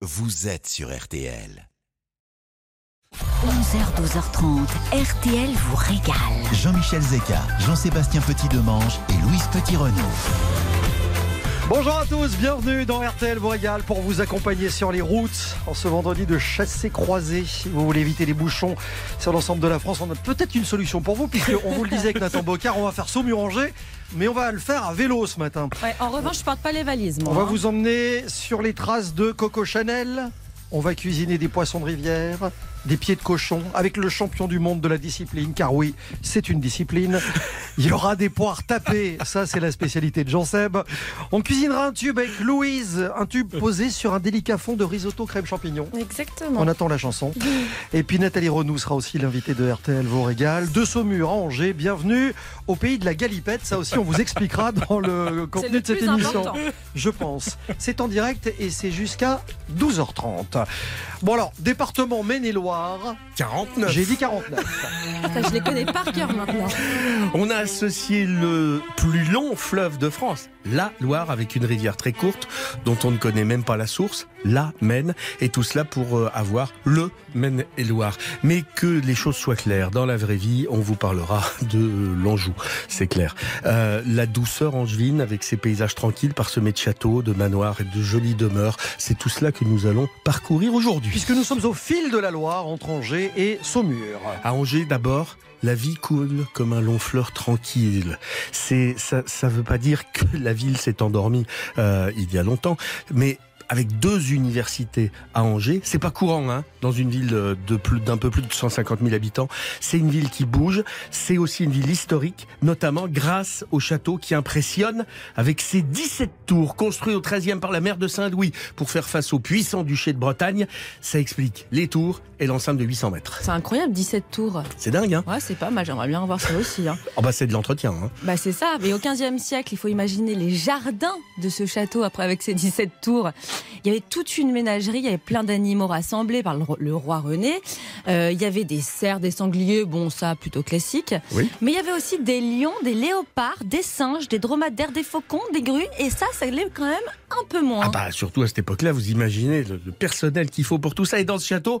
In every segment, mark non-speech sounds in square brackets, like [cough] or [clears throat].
vous êtes sur RTL. 11h, 12h30, RTL vous régale. Jean-Michel Zeka, Jean-Sébastien Petit-Demange et Louise Petit-Renaud. Bonjour à tous, bienvenue dans RTL vous régale pour vous accompagner sur les routes en ce vendredi de chassé croisé. Si vous voulez éviter les bouchons sur l'ensemble de la France, on a peut-être une solution pour vous, puisqu'on vous le disait avec Nathan Bocard, on va faire Saumur-Angers, mais on va le faire à vélo ce matin. Ouais, en revanche, je porte pas les valises. Moi, On va hein. vous emmener sur les traces de Coco Chanel. On va cuisiner des poissons de rivière, des pieds de cochon, avec le champion du monde de la discipline, car oui, c'est une discipline. Il y aura des poires tapées, ça c'est la spécialité de Jean Seb. On cuisinera un tube avec Louise, un tube posé sur un délicat fond de risotto crème champignon. Exactement. On attend la chanson. Et puis Nathalie Renou sera aussi l'invitée de RTL Vos Régal. De Saumur à Angers, bienvenue au pays de la galipette. Ça aussi, on vous expliquera dans le contenu le de cette émission. important. Je pense. C'est en direct et c'est jusqu'à 12h30. Bon alors, département Maine-et-Loire. 49. J'ai dit 49. Putain, [laughs] je les connais par cœur maintenant. On a associé le plus long fleuve de France, la Loire, avec une rivière très courte dont on ne connaît même pas la source, la Maine, et tout cela pour euh, avoir le Maine-et-Loire. Mais que les choses soient claires, dans la vraie vie, on vous parlera de l'Anjou, c'est clair. Euh, la douceur angevine avec ses paysages tranquilles parsemés de châteaux, de manoirs et de jolies demeures, c'est tout cela que nous allons parcourir aujourd'hui. Puisque nous sommes au fil de la Loire entre Angers et Saumur. À Angers, d'abord, la vie coule comme un long fleuve tranquille. C'est ça, ça veut pas dire que la ville s'est endormie euh, il y a longtemps, mais avec deux universités à Angers, c'est pas courant, hein, dans une ville de plus d'un peu plus de 150 000 habitants. C'est une ville qui bouge. C'est aussi une ville historique, notamment grâce au château qui impressionne avec ses 17 tours construits au 13e par la mère de Saint-Louis pour faire face au puissant duché de Bretagne. Ça explique les tours et l'enceinte de 800 mètres. C'est incroyable, 17 tours. C'est dingue, hein Ouais, c'est pas mal, j'aimerais bien voir ça aussi. hein. Oh bah c'est de l'entretien. Hein. Bah c'est ça, mais au 15e siècle, il faut imaginer les jardins de ce château après avec ses 17 tours. Il y avait toute une ménagerie, il y avait plein d'animaux rassemblés par le, ro- le roi René. Euh, il y avait des cerfs, des sangliers, bon ça plutôt classique. Oui. Mais il y avait aussi des lions, des léopards, des singes, des dromadaires, des faucons, des grues, et ça, ça l'est quand même un peu moins. Ah bah surtout à cette époque-là, vous imaginez le, le personnel qu'il faut pour tout ça. Et dans ce château,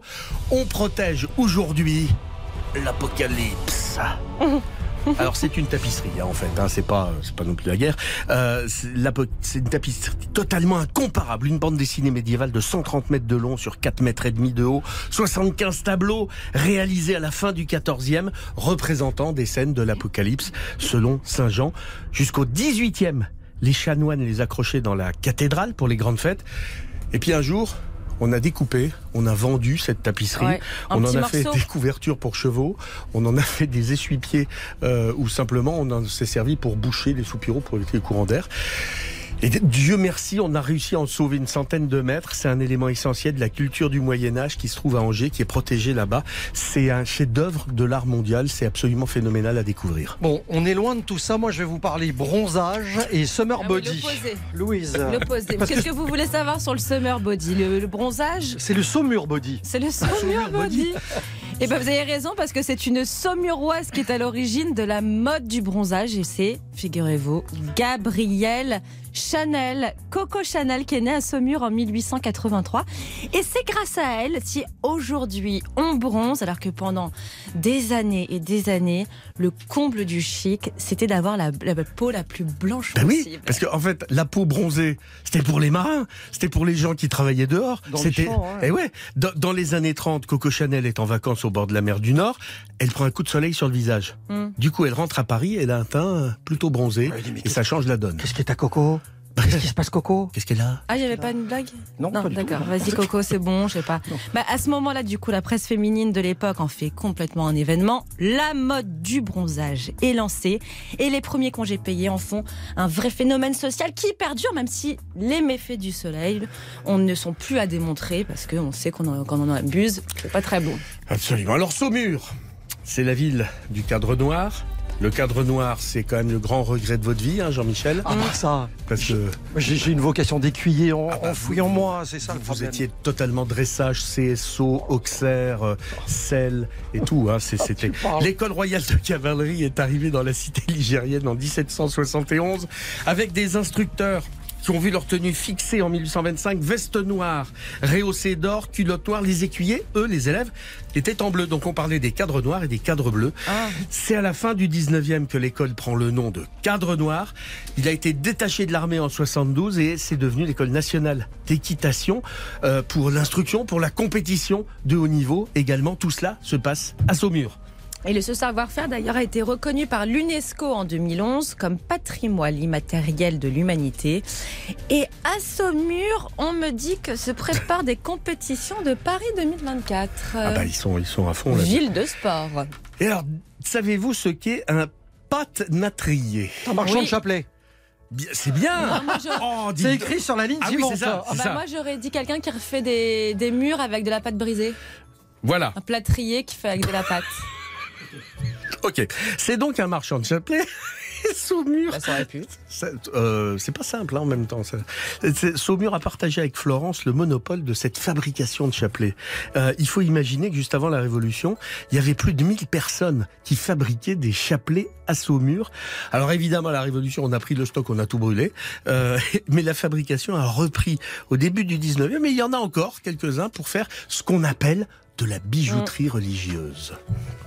on protège aujourd'hui l'apocalypse. [laughs] [laughs] Alors c'est une tapisserie hein, en fait, hein, c'est pas c'est pas non plus la guerre. Euh, c'est une tapisserie totalement incomparable, une bande dessinée médiévale de 130 mètres de long sur 4 mètres et demi de haut, 75 tableaux réalisés à la fin du 14e représentant des scènes de l'apocalypse selon Saint Jean jusqu'au 18e. Les chanoines les accrochaient dans la cathédrale pour les grandes fêtes. Et puis un jour, on a découpé, on a vendu cette tapisserie, Ouais, on en a fait des couvertures pour chevaux, on en a [laughs] fait des essuie-pieds euh, ou simplement on en s'est servi pour boucher les soupiraux pour éviter les courants d'air. Et Dieu merci, on a réussi à en sauver une centaine de mètres. C'est un élément essentiel de la culture du Moyen Âge qui se trouve à Angers, qui est protégé là-bas. C'est un chef-d'œuvre de l'art mondial. C'est absolument phénoménal à découvrir. Bon, on est loin de tout ça. Moi, je vais vous parler bronzage et summer Ah oui, body. Louise. L'opposé. Qu'est-ce que que vous voulez savoir sur le summer body le, le bronzage? C'est le saumur body. C'est le Saumur Body. Et ben vous avez raison parce que c'est une Saumuroise qui est à l'origine de la mode du bronzage et c'est, figurez-vous, Gabrielle Chanel, Coco Chanel qui est née à Saumur en 1883. Et c'est grâce à elle si aujourd'hui on bronze alors que pendant des années et des années, le comble du chic, c'était d'avoir la, la peau la plus blanche Ben oui, possible. parce qu'en en fait, la peau bronzée, c'était pour les marins, c'était pour les gens qui travaillaient dehors. Dans les C'était. Eh ouais, dans, dans les années 30, Coco Chanel est en vacances au bord de la mer du Nord. Elle prend un coup de soleil sur le visage. Hmm. Du coup, elle rentre à Paris. Elle a un teint plutôt bronzé mais et ça change la donne. Qu'est-ce qui est à Coco? Qu'est-ce qui se passe, Coco? Qu'est-ce qu'elle a? Ah, il n'y avait pas une blague? Non, d'accord. Vas-y, Coco, c'est bon, je sais pas. Bah, à ce moment-là, du coup, la presse féminine de l'époque en fait complètement un événement. La mode du bronzage est lancée et les premiers congés payés en font un vrai phénomène social qui perdure, même si les méfaits du soleil, on ne sont plus à démontrer parce qu'on sait qu'on en, qu'on en abuse. C'est pas très bon. Absolument. Alors Saumur, c'est la ville du cadre noir. Le cadre noir, c'est quand même le grand regret de votre vie, hein, Jean-Michel. Ah bah ça, Parce que j'ai une vocation d'écuyer en, Ah bah, enfouie en moi, c'est ça le vous étiez totalement dressage, CSO, Auxerre, euh, sel et tout. Hein, c'était parles. l'école royale de cavalerie est arrivée dans la cité ligérienne en 1771 avec des instructeurs qui ont vu leur tenue fixée en 1825, veste noire, rehaussée d'or, culotte noire. Les écuyers, eux, les élèves, étaient en bleu. Donc on parlait des cadres noirs et des cadres bleus. Ah. C'est à la fin du 19e que l'école prend le nom de cadre noir. Il a été détaché de l'armée en 72 et c'est devenu l'école nationale d'équitation euh, pour l'instruction, pour la compétition de haut niveau. Également, tout cela se passe à Saumur. Et le- ce savoir-faire d'ailleurs a été reconnu par l'UNESCO en 2011 comme patrimoine immatériel de l'humanité. Et à Saumur, on me dit que se préparent des compétitions de Paris 2024. Ah bah ils sont, ils sont à fond là. Ville de sport. Et alors, savez-vous ce qu'est un pâte-natrier Un marchand Oui. de chapelet. C'est bien Oh, C'est écrit sur la ligne Ah oui, c'est ça. Ah bah, ça. moi j'aurais dit quelqu'un qui refait des, des murs avec de la pâte brisée. Voilà, Un plâtrier qui fait avec de la pâte. [laughs] ok. C'est donc un marchand de chapelet. [laughs] Saumur, Bah, ça aurait pu. Ça, euh, c'est pas simple hein, en même temps. ça. Saumur a partagé avec Florence le monopole de cette fabrication de chapelets. Euh, il faut imaginer que juste avant la Révolution, il y avait plus de 1000 personnes qui fabriquaient des chapelets à Saumur. Alors évidemment, à la Révolution, on a pris le stock, on a tout brûlé. Euh, [laughs] mais la fabrication a repris au début du 19e, mais il y en a encore quelques-uns pour faire ce qu'on appelle de la bijouterie religieuse.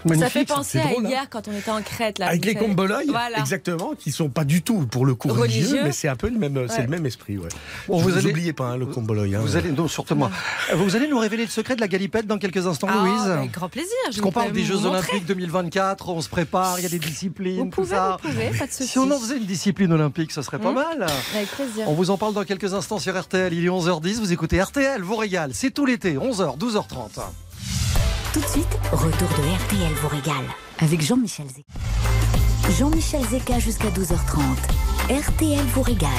Magnifique, ça fait penser c'est à drôle, hein. hier quand on était en Crète. Là, Avec les savez. comboloïs, Voilà. exactement, qui sont pas du tout pour le coup religieux, Religieux. mais c'est un peu le même, c'est Ouais. le même esprit. Ouais. Bon, vous vous allez- oubliez pas hein, le comboloï. hein. Vous allez, non, moi. Vous allez nous révéler le secret de la galipette dans quelques instants, Ah, Louise avec grand plaisir. Je Parce qu'on parle des Jeux. Olympiques 2024, on se prépare, il y a des disciplines, Vous tout pouvez, ça. vous pouvez, pas de soucis. [laughs] Si on en faisait une discipline olympique, ce serait pas Hmm. mal. Avec plaisir. On vous en parle dans quelques instants sur RTL. Il est 11h10, vous écoutez RTL, vous régale. C'est tout l'été, 11h, 12h30. Tout de suite, retour de RTL vous régale avec Jean-Michel Zeka. Jean-Michel Zeka jusqu'à 12h30. RTL vous régale.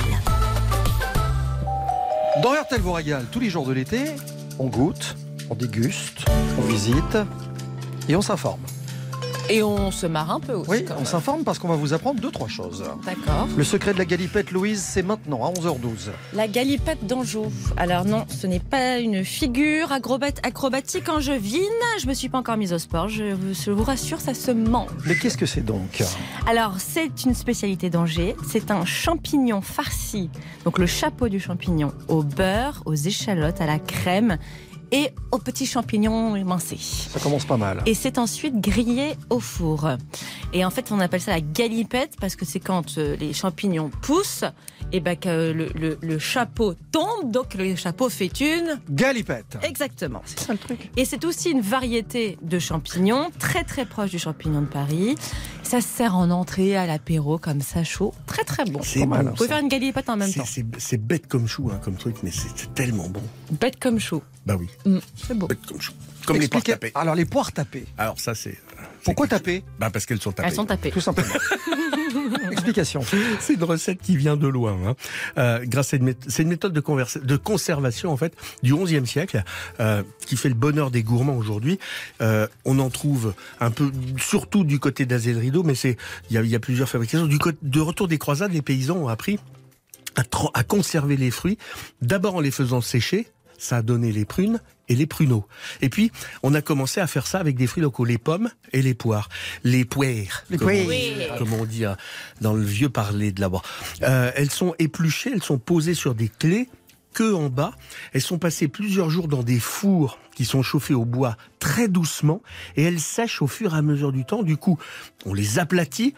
Dans RTL vous régale, tous les jours de l'été, on goûte, on déguste, on visite et on s'informe. Et on se marre un peu aussi. Oui, quand on s'informe parce qu'on va vous apprendre deux, trois choses. D'accord. Le secret de la galipette, Louise, c'est maintenant à 11h12. La galipette d'Anjou. Alors non, ce n'est pas une figure acrobat- acrobatique angevine. Je me suis pas encore mise au sport. Je, je vous rassure, ça se mange. Mais qu'est-ce que c'est donc Alors c'est une spécialité d'Angers. C'est un champignon farci. Donc le chapeau du champignon au beurre, aux échalotes, à la crème et aux petits champignons émincés. Ça commence pas mal. Et c'est ensuite grillé au four. Et en fait, on appelle ça la galipette parce que c'est quand euh, les champignons poussent et ben que le, le- le chapeau tombe, donc le chapeau fait une. Galipette. Exactement. C'est ça le truc. Et c'est aussi une variété de champignons très très proche du champignon de Paris. Ça se sert en entrée, à l'apéro, comme ça chaud. Très très bon. C'est bon, Vous pouvez faire une galipette en même C'est- temps. C'est bête comme chou, hein, comme truc, mais c'est tellement bon. Bête comme chaud. Bah oui, Mm, c'est beau. bête comme chou. Comme les poires tapées. Alors les poires tapées. Alors ça, c'est. Pourquoi chose. Bah parce qu'elles sont tapées. Elles sont tapées. Tout simplement. [laughs] [laughs] C'est une recette qui vient de loin. hein. Euh, grâce à c'est une méthode de, conservation en fait du XIe siècle euh, qui fait le bonheur des gourmands aujourd'hui. Euh, on en trouve un peu, surtout du côté d'Azel Rideau, mais c'est il y a, plusieurs fabrications. Du de retour des croisades, les paysans ont appris à, à conserver les fruits, d'abord en les faisant sécher. Ça a donné les prunes et les pruneaux. Et puis, on a commencé à faire ça avec des fruits locaux, les pommes et les poires. Les poires, Les comme, on- poires. comme on dit hein, dans le vieux parler de là-bas. Euh, elles sont épluchées, elles sont posées sur des clés que en bas. Elles sont passées plusieurs jours dans des fours qui sont chauffés au bois très doucement et elles sèchent au fur et à mesure du temps. Du coup, on les aplatit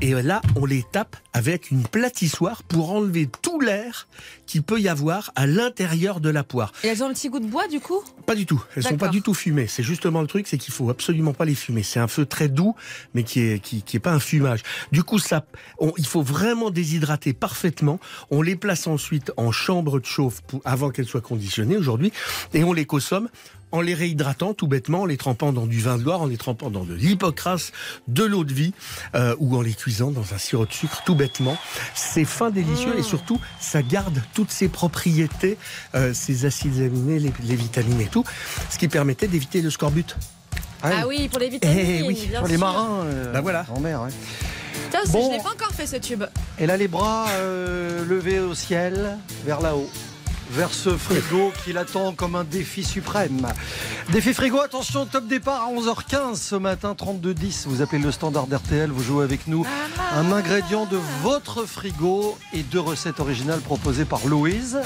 et là, on les tape avec une platissoire pour enlever tout l'air qu'il peut y avoir à l'intérieur de la poire. Et elles ont le petit goût de bois du coup? Pas du tout. Elles sont pas du tout fumées. C'est justement le truc, c'est qu'il faut absolument pas les fumer. C'est un feu très doux, mais qui est qui, qui est pas un fumage. Du coup, ça, on- il faut vraiment déshydrater parfaitement. On les place ensuite en chambre de chauffe pour, avant qu'elles soient conditionnées aujourd'hui, et on les consomme en les réhydratant tout bêtement, en les trempant dans du vin de Loire, en les trempant dans de l'hypocrase, de l'eau de vie, euh, ou en les cuisant dans un sirop de sucre tout bêtement. C'est fin délicieux et surtout, ça garde toutes ses propriétés, euh, ses acides aminés, les, les vitamines et tout, ce qui permettait d'éviter le scorbut. Ah oui, pour les vitamines. Eh oui, bien Sur les marins. euh, Bah voilà. En mer, ouais. Putain, c'est- Bon. je l'ai pas encore fait ce tube. Et là, les bras euh, levés au ciel, vers là-haut. Vers ce frigo qui l'attend comme un défi suprême. Défi frigo, attention, top départ à 11h15 ce matin, 32-10. Vous appelez le standard d'RTL, vous jouez avec nous. Un ingrédient de votre frigo et deux recettes originales proposées par Louise,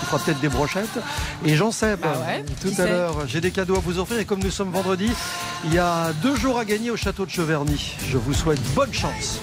qui fera peut-être des brochettes. Et j'en sais Bah ouais, tout à l'heure, j'ai des cadeaux à vous offrir. Et comme nous sommes vendredi, il y a deux jours à gagner au château de Cheverny. Je vous souhaite bonne chance.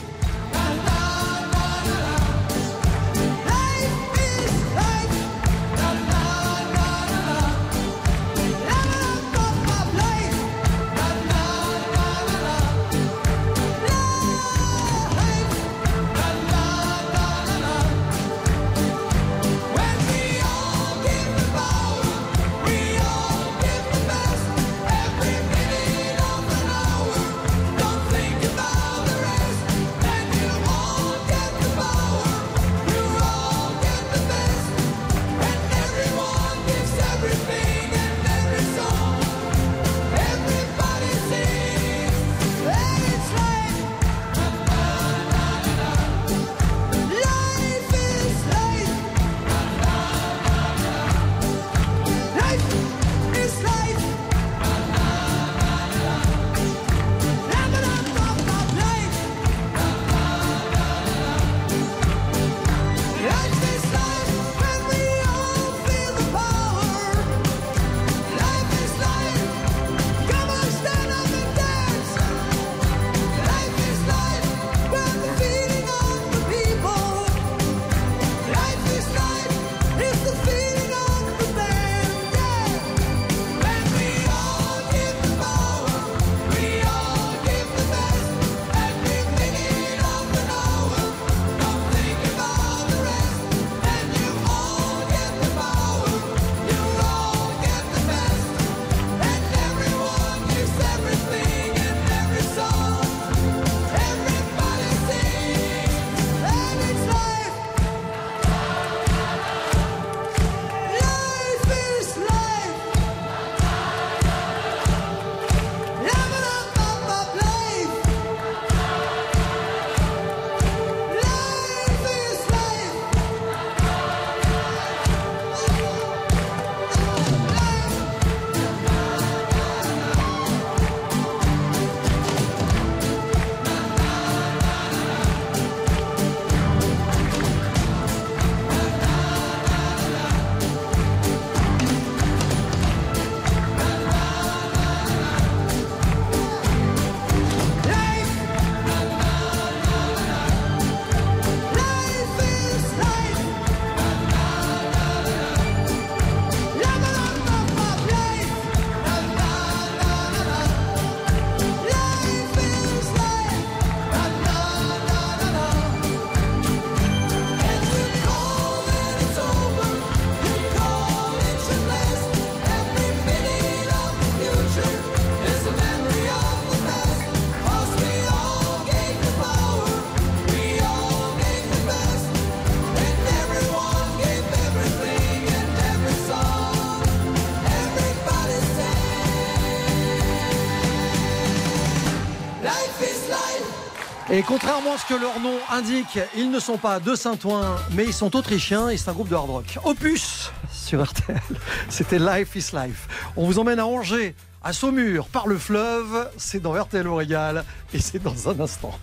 Et contrairement à ce que leur nom indique, ils ne sont pas de Saint-Ouen, mais ils sont autrichiens et c'est un groupe de hard rock. Opus sur RTL. [laughs] C'était Life is Life. On vous emmène à Angers, à Saumur, par le fleuve. C'est dans RTL au régal et c'est dans un instant.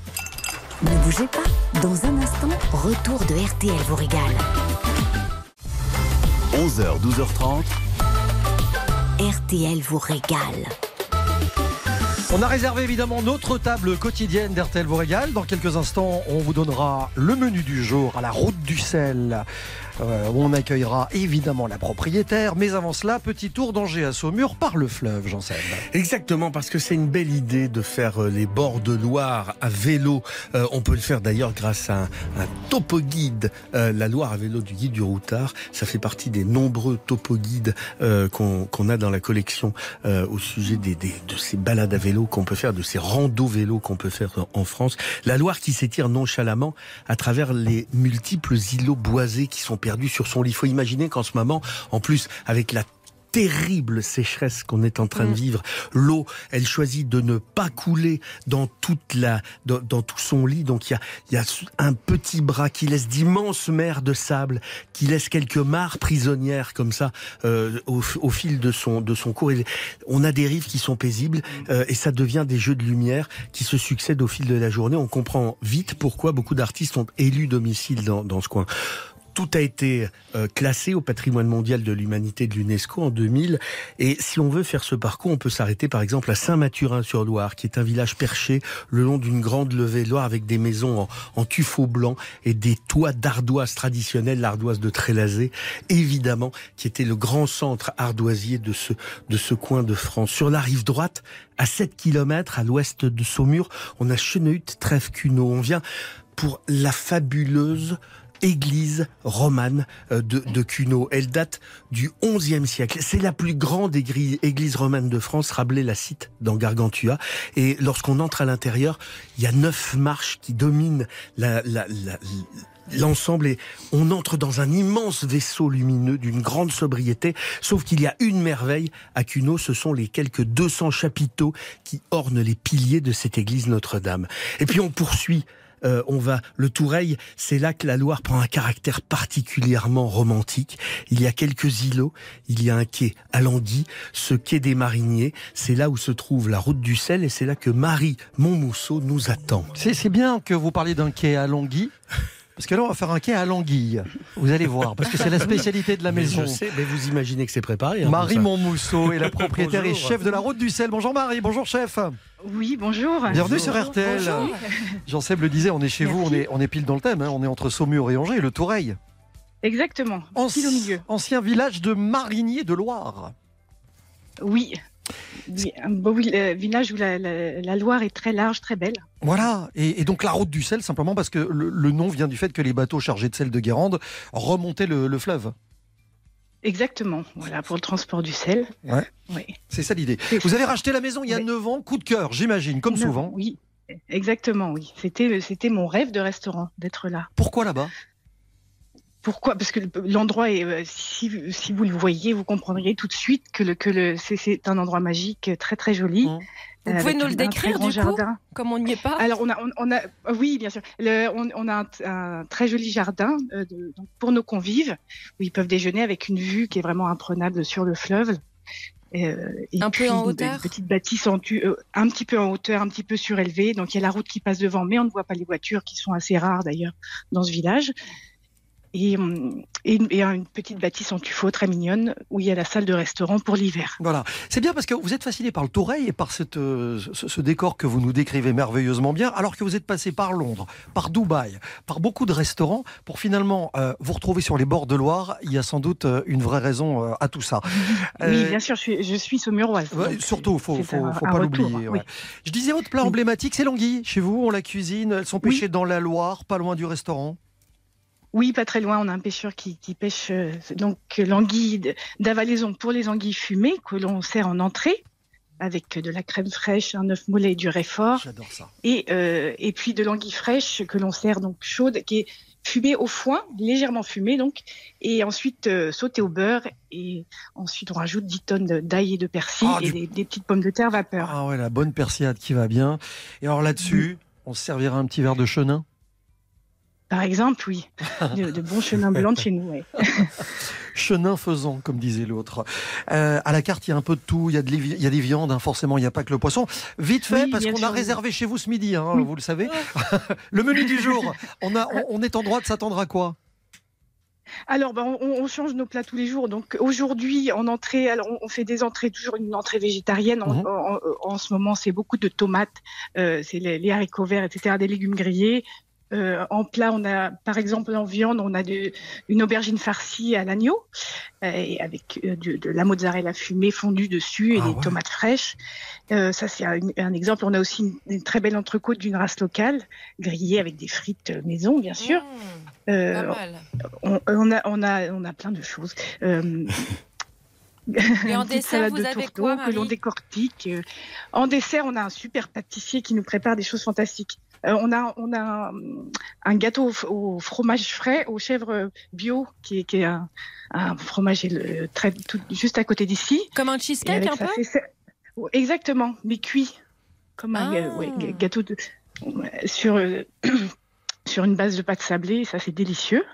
Ne bougez pas. Dans un instant, retour de RTL vous régale. 11h, 12h30. RTL vous régale. On a réservé évidemment notre table quotidienne d'RTL vous. Dans quelques instants, on vous donnera le menu du jour à la route du sel. Euh, on accueillera évidemment la propriétaire. Mais avant cela, petit tour d'Angers à Saumur par le fleuve, j'en sais. Exactement, parce que c'est une belle idée de faire euh, les bords de Loire à vélo. Euh, on peut le faire d'ailleurs grâce à un, un topo guide. Euh, la Loire à vélo du guide du routard, ça fait partie des nombreux topo guides qu'on a dans la collection au sujet des, de ces balades à vélo qu'on peut faire, de ces randos vélos qu'on peut faire en France. La Loire qui s'étire nonchalamment à travers les multiples îlots boisés qui sont perdus sur son lit. Il faut imaginer qu'en ce moment, en plus, avec la terrible sécheresse qu'on est en train de Mm. vivre. L'eau, elle choisit de ne pas couler dans toute la, dans, dans tout son lit. Donc il y a, il y a un petit bras qui laisse d'immenses mers de sable, qui laisse quelques mares prisonnières comme ça euh, au, au fil de son de son cours. Et on a des rives qui sont paisibles euh, et ça devient des jeux de lumière qui se succèdent au fil de la journée. On comprend vite pourquoi beaucoup d'artistes ont élu domicile dans, dans ce coin. Tout a été euh, classé au patrimoine mondial de l'humanité de l'UNESCO en 2000. Et si on veut faire ce parcours, on peut s'arrêter par exemple à Saint-Mathurin-sur-Loire, qui est un village perché le long d'une grande levée Loire avec des maisons en, en tuffeau blanc et des toits d'ardoise traditionnelle, l'ardoise de Trélazé, évidemment, qui était le grand centre ardoisier de ce, coin de France. Sur la rive droite, à 7 km à l'ouest de Saumur, on a Cheneuil-Trèves-Cunot. On vient pour la fabuleuse église romane euh, de, de Cunot. Elle date du XIe siècle. C'est la plus grande égri- église romane de France. Rabelais la cite dans Gargantua. Et lorsqu'on entre à l'intérieur, il y a neuf marches qui dominent la, la, la- l'ensemble et on entre dans un immense vaisseau lumineux d'une grande sobriété, sauf qu'il y a une merveille à Cunot, ce sont les quelques 200 chapiteaux qui ornent les piliers de cette église Notre-Dame. Et puis on poursuit euh, on va le Toureil, c'est là que la Loire prend un caractère particulièrement romantique. Il y a quelques îlots, il y a un quai à Languy, ce quai des Mariniers, c'est là où se trouve la route du sel et c'est là que Marie Montmousseau nous attend. C'est bien que vous parliez d'un quai à Languille. Parce que là, on va faire un quai à l'anguille. Vous allez voir, parce que c'est la spécialité de la Mais maison. je sais, mais vous imaginez que c'est préparé. hein, Marie. Montmousseau est la [laughs] propriétaire et chef de la route du sel. Bonjour Marie, bonjour chef. Oui, bonjour. Bienvenue sur RTL. Bonjour. Jean-Seb le disait, on est chez vous, on est, on est pile dans le thème. hein. On est entre Saumur et Angers, le Toureil. Exactement, Anci- pile au milieu. Ancien village de mariniers de Loire. Oui. Oui, un beau vil- euh, village où la, la- la Loire est très large, très belle. Voilà, et, et donc la route du sel, simplement parce que le, le nom vient du fait que les bateaux chargés de sel de Guérande remontaient le, le fleuve. Exactement, voilà, pour le transport du sel. Ouais. Oui. C'est ça l'idée. Vous avez racheté la maison il y a Oui. 9 ans, coup de cœur, j'imagine, comme Non, souvent. Oui, exactement, oui. C'était, c'était mon rêve de restaurant, d'être là. Pourquoi là-bas? Pourquoi Parce que le- l'endroit est, euh, si, si vous le voyez, vous comprendriez tout de suite que, le, que le, c'est, c'est un endroit magique, très très joli. Mmh. Vous euh, pouvez nous le décrire, grand du coup jardin. Comme on n'y est pas Alors on a, on, on a, oui bien sûr, Le- on, on a un, un très joli jardin euh, de- donc pour nos convives où ils peuvent déjeuner avec une vue qui est vraiment imprenable sur le fleuve. Euh, et Un peu en hauteur Une petite bâtisse en tu- euh, un petit peu en hauteur, un petit peu surélevée. Donc il y a la route qui passe devant, mais on ne voit pas les voitures qui sont assez rares d'ailleurs dans ce village. Et, hum, et, une- et une petite bâtisse en tuffeau très mignonne où il y a la salle de restaurant pour l'hiver. Voilà. C'est bien parce que vous êtes fasciné par le Toureil et par cette, euh, ce, ce décor que vous nous décrivez merveilleusement bien, alors que vous êtes passé par Londres, par Dubaï, par beaucoup de restaurants, pour finalement euh, vous retrouver sur les bords de Loire. Il y a sans doute euh, une vraie raison à tout ça. Oui, bien sûr, je suis, je suis saumuroise. ouais, surtout, faut, c'est faut, faut pas l'oublier. oui. Je disais votre plat Oui. emblématique, c'est l'anguille. Chez vous, on la cuisine. Elles sont Oui. pêchées dans la Loire, pas loin du restaurant. Oui, pas très loin, on a un pêcheur qui, qui pêche euh, donc l'anguille d'avalaison pour les anguilles fumées que l'on sert en entrée avec de la crème fraîche, un œuf mollet et du réfort J'adore ça. et, euh, et puis de l'anguille fraîche que l'on sert donc chaude qui est fumée au foin, légèrement fumée donc et ensuite euh, sautée au beurre et ensuite on rajoute 10 tonnes d'ail et de persil Ah, et du- des, des petites pommes de terre vapeur. Ah ouais, la bonne persillade qui va bien. Et alors là-dessus, on se servira un petit verre de chenin? Par exemple, oui, de, de bons chenins blancs de chez nous. [laughs] Chenin faisant, comme disait l'autre. Euh, à la carte, il y a un peu de tout. Il y a, de il y a des viandes, hein, forcément, il n'y a pas que le poisson. Vite fait, Oui, parce qu'on a réservé chez vous ce midi, hein, Oui. vous le savez. [laughs] le menu du jour, on, a, on, on est en droit de s'attendre à quoi? Alors, ben, on, on change nos plats tous les jours. Donc aujourd'hui, en entrée, alors on, fait des entrées, toujours une entrée végétarienne. En, Mhm. en- en- en ce moment, c'est beaucoup de tomates, euh, c'est les, les haricots verts, etc., des légumes grillés. Euh, en plat, on a, par exemple, en viande, on a de, une aubergine farcie à l'agneau, euh, et avec euh, de, de la mozzarella fumée fondue dessus et Ah des ouais. tomates fraîches. Euh, ça, c'est un, un exemple. On a aussi une, une très belle entrecôte d'une race locale, grillée avec des frites maison, bien sûr. Mmh, Euh, pas mal. on, on a, on, a, on a plein de choses. Euh, Et en [laughs] dessert, vous de avez quoi, que l'on Marie? décortique. En dessert, on a un super pâtissier qui nous prépare des choses fantastiques. Euh, on a, on a un, un gâteau au, au fromage frais, aux chèvres bio, qui est, qui est un, un fromage euh, très, tout- juste à côté d'ici. Comme un cheesecake un peu? Exactement, mais cuit. Comme un Ah. ouais, ga- gâteau de, sur, euh, [clears throat] sur une base de pâte sablée, ça c'est délicieux.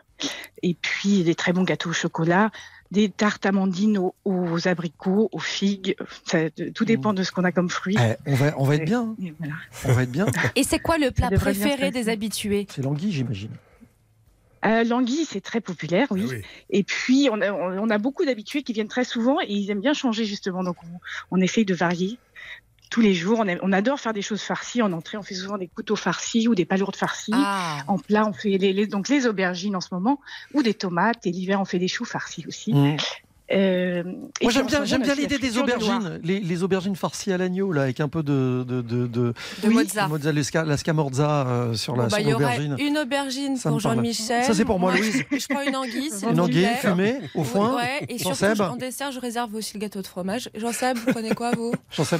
Et puis des très bons gâteaux au chocolat, des tartes amandines aux, aux abricots, aux figues. Ça, tout dépend de ce qu'on a comme fruits. Eh, on, va, on va être bien. Et voilà. On va être bien. Et c'est quoi le plat préféré des habitués? C'est l'anguille, j'imagine. Euh, L'anguille, c'est très populaire, oui. Ah oui. Et puis, on a, on a beaucoup d'habitués qui viennent très souvent et ils aiment bien changer, justement. Donc, on, on essaye de varier tous les jours. On, aime- on adore faire des choses farcies. En entrée, on fait souvent des couteaux farcis ou des palourdes farcies. Ah En plat, on fait les, les- donc les aubergines en ce moment ou des tomates. Et l'hiver, on fait des choux farcis aussi. Mmh. Euh, et Moi j'aime en bien, j'aime l'idée la des de aubergines, les, les aubergines farcies à l'agneau là, avec un peu de de de, de, De mozza. la scamorza euh, sur la Bon, bah, sur l'aubergine. une aubergine Ça pour. Jean-Michel. Ça, c'est pour moi, Louise. [laughs] Je prends une anguille. Une anguille plaît. fumée au foin. Ouais, et surtout, Seb en dessert, je réserve aussi le gâteau de fromage. Jean-Seb, vous prenez quoi, vous? [laughs] Sais-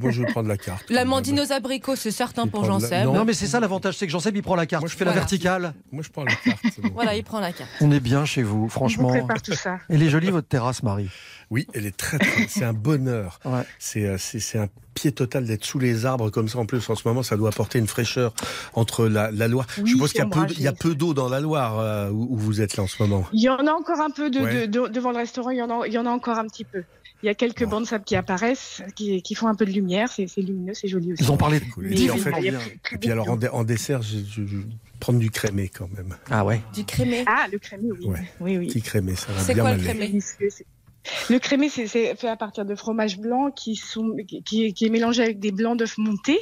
Moi, je vais prendre la carte. L'amandine aux abricots, c'est certain pour la- Jean-Seb. Non. Mais c'est ça l'avantage, c'est que Jean-Seb il prend la carte, Moi, je fais la verticale. Moi, je prends la carte. Voilà, il prend la carte. On est bien chez vous, franchement. prépare tout ça. Elle est jolie votre terrasse, Marie. Oui, elle est très, très c'est un bonheur. [laughs] Ouais. C'est, euh, c'est, c'est un pied total d'être sous les arbres comme ça. En plus, en ce moment, ça doit apporter une fraîcheur entre la, la Loire. Oui, Je suppose qu'il y a peu, il y a peu d'eau dans la Loire euh, où, où vous êtes là en ce moment. Il y en a encore un peu de, Ouais. de- de- devant le restaurant. Il y en a, il y en a encore un petit peu. Il y a quelques Bon. bancs de sable qui apparaissent, qui, qui font un peu de lumière. C'est lumineux, c'est joli aussi. Ils ont parlé Cool. de Et Mais puis, en fait, Et puis alors en, beaucoup. dé- en dessert, je, je- je vais prendre du crémé quand même. Ah ouais. Du crémé. Ah, le crémé, oui. Ouais. Oui, oui. Petit crémé, ça va C'est bien quoi le crémé? C'est- Le crémé, c'est c'est fait à partir de fromage blanc qui, sont, qui, est- qui est mélangé avec des blancs d'œufs montés.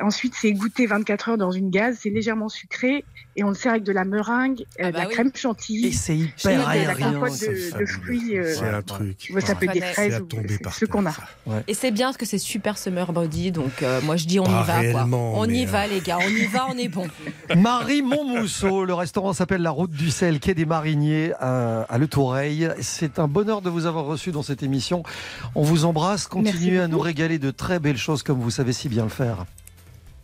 Ensuite, c'est goûté 24 heures dans une gaze. C'est légèrement sucré et on le sert avec de la meringue, euh, Ah de bah la oui. crème Et chantilly. c'est Je hyper de la aérien. C'est de, de fabuleux. fruits. euh, C'est un truc. ouais, ça peut être des. C'est fraises. ou- c'est ce qu'on a. terre. Et c'est bien parce que c'est super summer body, donc euh, moi je dis on Pas y va quoi. On y mais, va les gars, on y va, on est bon. [laughs] Marie Montmousseau, le restaurant s'appelle La Route du Sel, quai des Mariniers à, à Le Toureil. C'est un bonheur de vous avoir reçu dans cette émission. On vous embrasse, continuez Merci à nous régaler de très belles choses comme vous savez si bien le faire.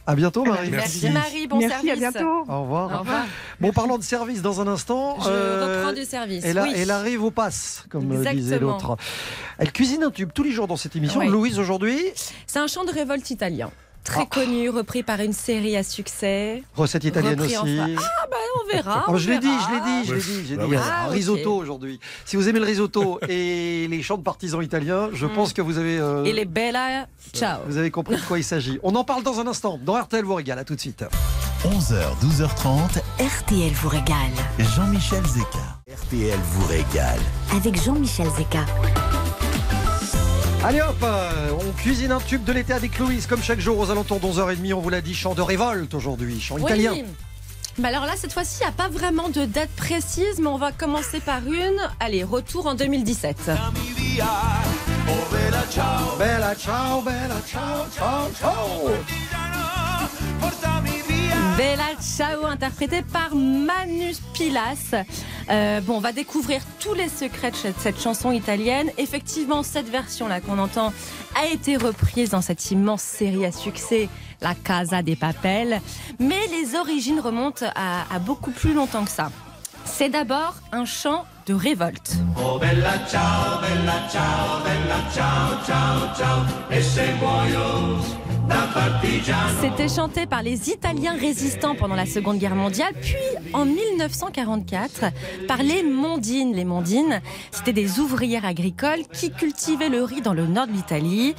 À bientôt Marie. Merci. Merci Marie, bon Merci, service. à bientôt. Au revoir. Au revoir. Bon, parlant de service dans un instant. Je euh, reprends du service. Elle, oui. elle arrive au passe, comme euh, disait Exactement. l'autre. Elle cuisine un tube tous les jours dans cette émission. Louise, aujourd'hui, C'est un chant de révolte italien. Très Ah. connu, repris par une série à succès. recette italienne aussi. Ah bah on verra. On je l'ai dit, verra. je l'ai dit, je l'ai dit. J'ai Bah dit un Ah, ok. risotto aujourd'hui. Si vous aimez le risotto [laughs] et les chants de partisans italiens, je Mm. pense que vous avez, euh, Et les bella, ciao. vous avez compris de quoi il s'agit. On en parle dans un instant. Dans RTL vous régale. À tout de suite. 11h, 12h30, RTL vous régale. Jean-Michel Zeka. RTL vous régale. Avec Jean-Michel Zeka. Allez hop, euh, on cuisine un tube de l'été avec Louise, comme chaque jour aux alentours d'11h30. On vous l'a dit, chant de révolte aujourd'hui, chant italien. Bah alors là, cette fois-ci, il n'y a pas vraiment de date précise, mais on va commencer par une. Allez, retour en 2017. Bella ciao, bella ciao, ciao, ciao. Bella Ciao, interprétée par Manu Pilas. Euh, bon, on va découvrir tous les secrets de cette, chanson italienne. Effectivement, cette version-là qu'on entend a été reprise dans cette immense série à succès, La Casa des Papel. Mais les origines remontent à, à beaucoup plus longtemps que ça. C'est d'abord un chant de révolte. C'était chanté par les Italiens résistants pendant la Seconde Guerre mondiale, puis en 1944 par les Mondines. Les Mondines, c'était des ouvrières agricoles qui cultivaient le riz dans le nord de l'Italie.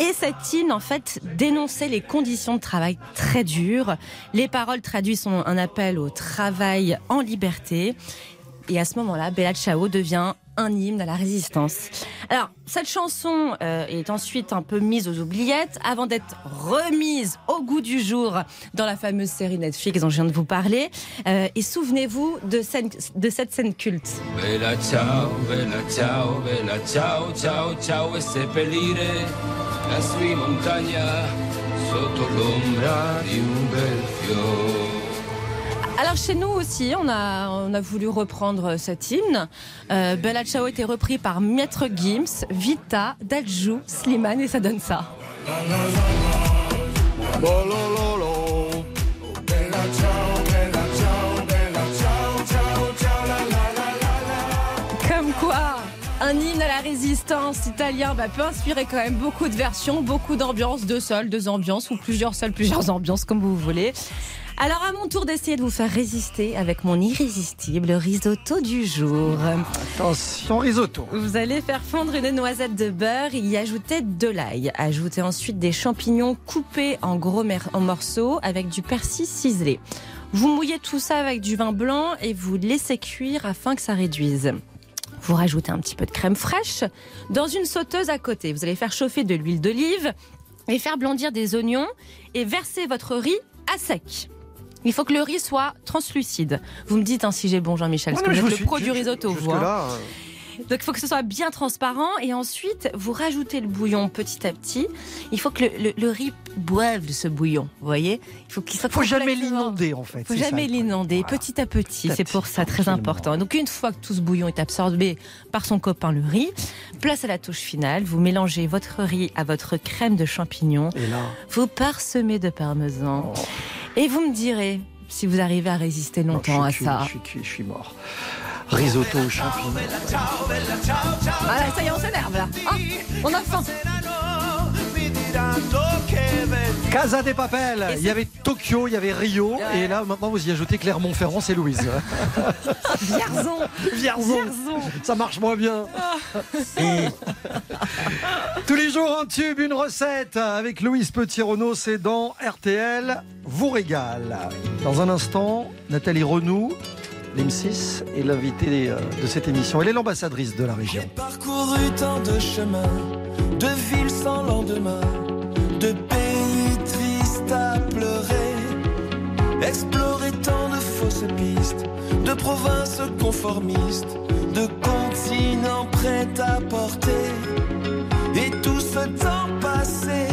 Et cette hymne, en fait, dénonçait les conditions de travail très dures. Les paroles traduites sont un appel au travail en liberté. Et à ce moment-là, Bella Ciao devient un hymne à la résistance. Alors, cette chanson euh, est ensuite un peu mise aux oubliettes avant d'être remise au goût du jour dans la fameuse série Netflix dont je viens de vous parler. Euh, et souvenez-vous de, scène- de cette scène culte. Bella ciao, bella ciao, bella ciao, ciao, ciao e. Alors chez nous aussi, on a, on a voulu reprendre cet hymne. Euh, Bella Ciao était repris par Maître Gims, Vita, Dajou, Slimane et ça donne ça. Comme quoi un hymne à la résistance italien bah, peut inspirer quand même beaucoup de versions, beaucoup d'ambiances, deux sols, deux ambiances ou plusieurs sols, plusieurs ambiances comme vous voulez. Alors à mon tour d'essayer de vous faire résister avec mon irrésistible risotto du jour. Attention, risotto. Vous allez faire fondre une noisette de beurre y ajouter de l'ail. Ajoutez ensuite des champignons coupés en gros en morceaux avec du persil ciselé. Vous mouillez tout ça avec du vin blanc et vous laissez cuire afin que ça réduise. Vous rajoutez un petit peu de crème fraîche dans une sauteuse à côté. Vous allez faire chauffer de l'huile d'olive et faire blondir des oignons et verser votre riz à sec. Il faut que le riz soit translucide. Vous me dites hein, si j'ai bon, Jean-Michel, parce que vous êtes le pro du risotto, vous. hein. Là, Donc il faut que ce soit bien transparent et ensuite vous rajoutez le bouillon petit à petit. Il faut que le, le- le riz boive de ce bouillon, vous voyez Il faut qu'il soit faut jamais l'inonder en fait. faut c'est ça, jamais l'inonder, Voilà. petit à petit. C'est pour ça très absolument. important. Donc une fois que tout ce bouillon est absorbé par son copain le riz, place à la touche finale. Vous mélangez votre riz à votre crème de champignons. Et là, Vous parsemez de parmesan. Et vous me direz si vous arrivez à résister longtemps à je suis cuit, ça. Je suis cuit, je suis mort. Risotto aux champignons. Voilà, ça y est, on s'énerve là. Ah, on a faim. Casa des Papel. Il y avait Tokyo, il y avait Rio. Ouais. Et là, maintenant, vous y ajoutez Clermont-Ferrand, c'est Louise. [laughs] Vierzon. Vierzon. Vierzon. Ça marche moins bien. Tous les jours, un tube, une recette avec Louise Petit-Renault, c'est dans RTL vous régale. Dans un instant, Nathalie Renou, l'M6, est l'invitée euh, de cette émission. Elle est l'ambassadrice de la région. Parcouru tant de chemins, de villes sans lendemain, de pays tristes à pleurer, exploré tant de fausses pistes, de provinces conformistes, de continents prêts à porter, et tout ce temps passé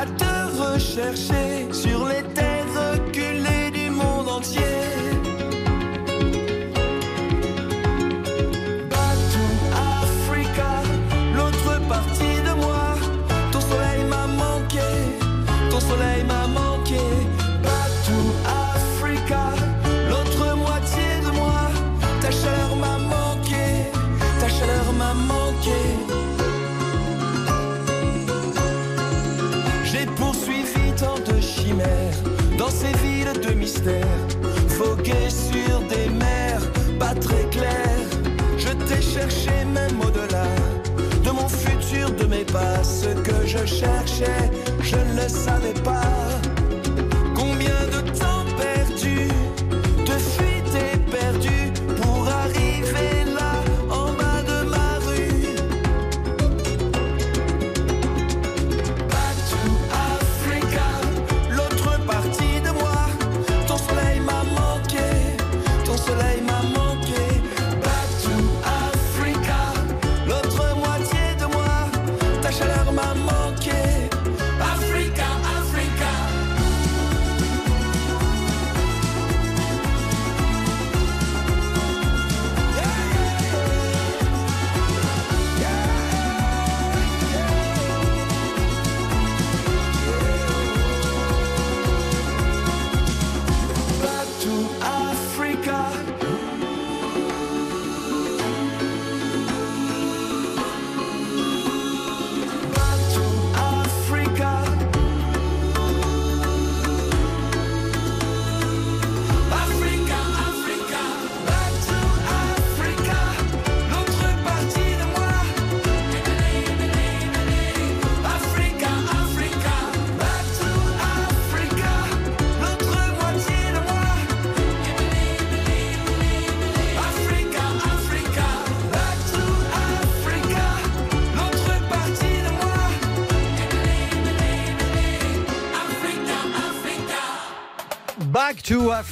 à te rechercher sur les terres reculées du monde entier. Vogué sur des mers pas très claires. Je t'ai cherché même au-delà de mon futur, de mes pas. Ce que je cherchais, je ne le savais pas.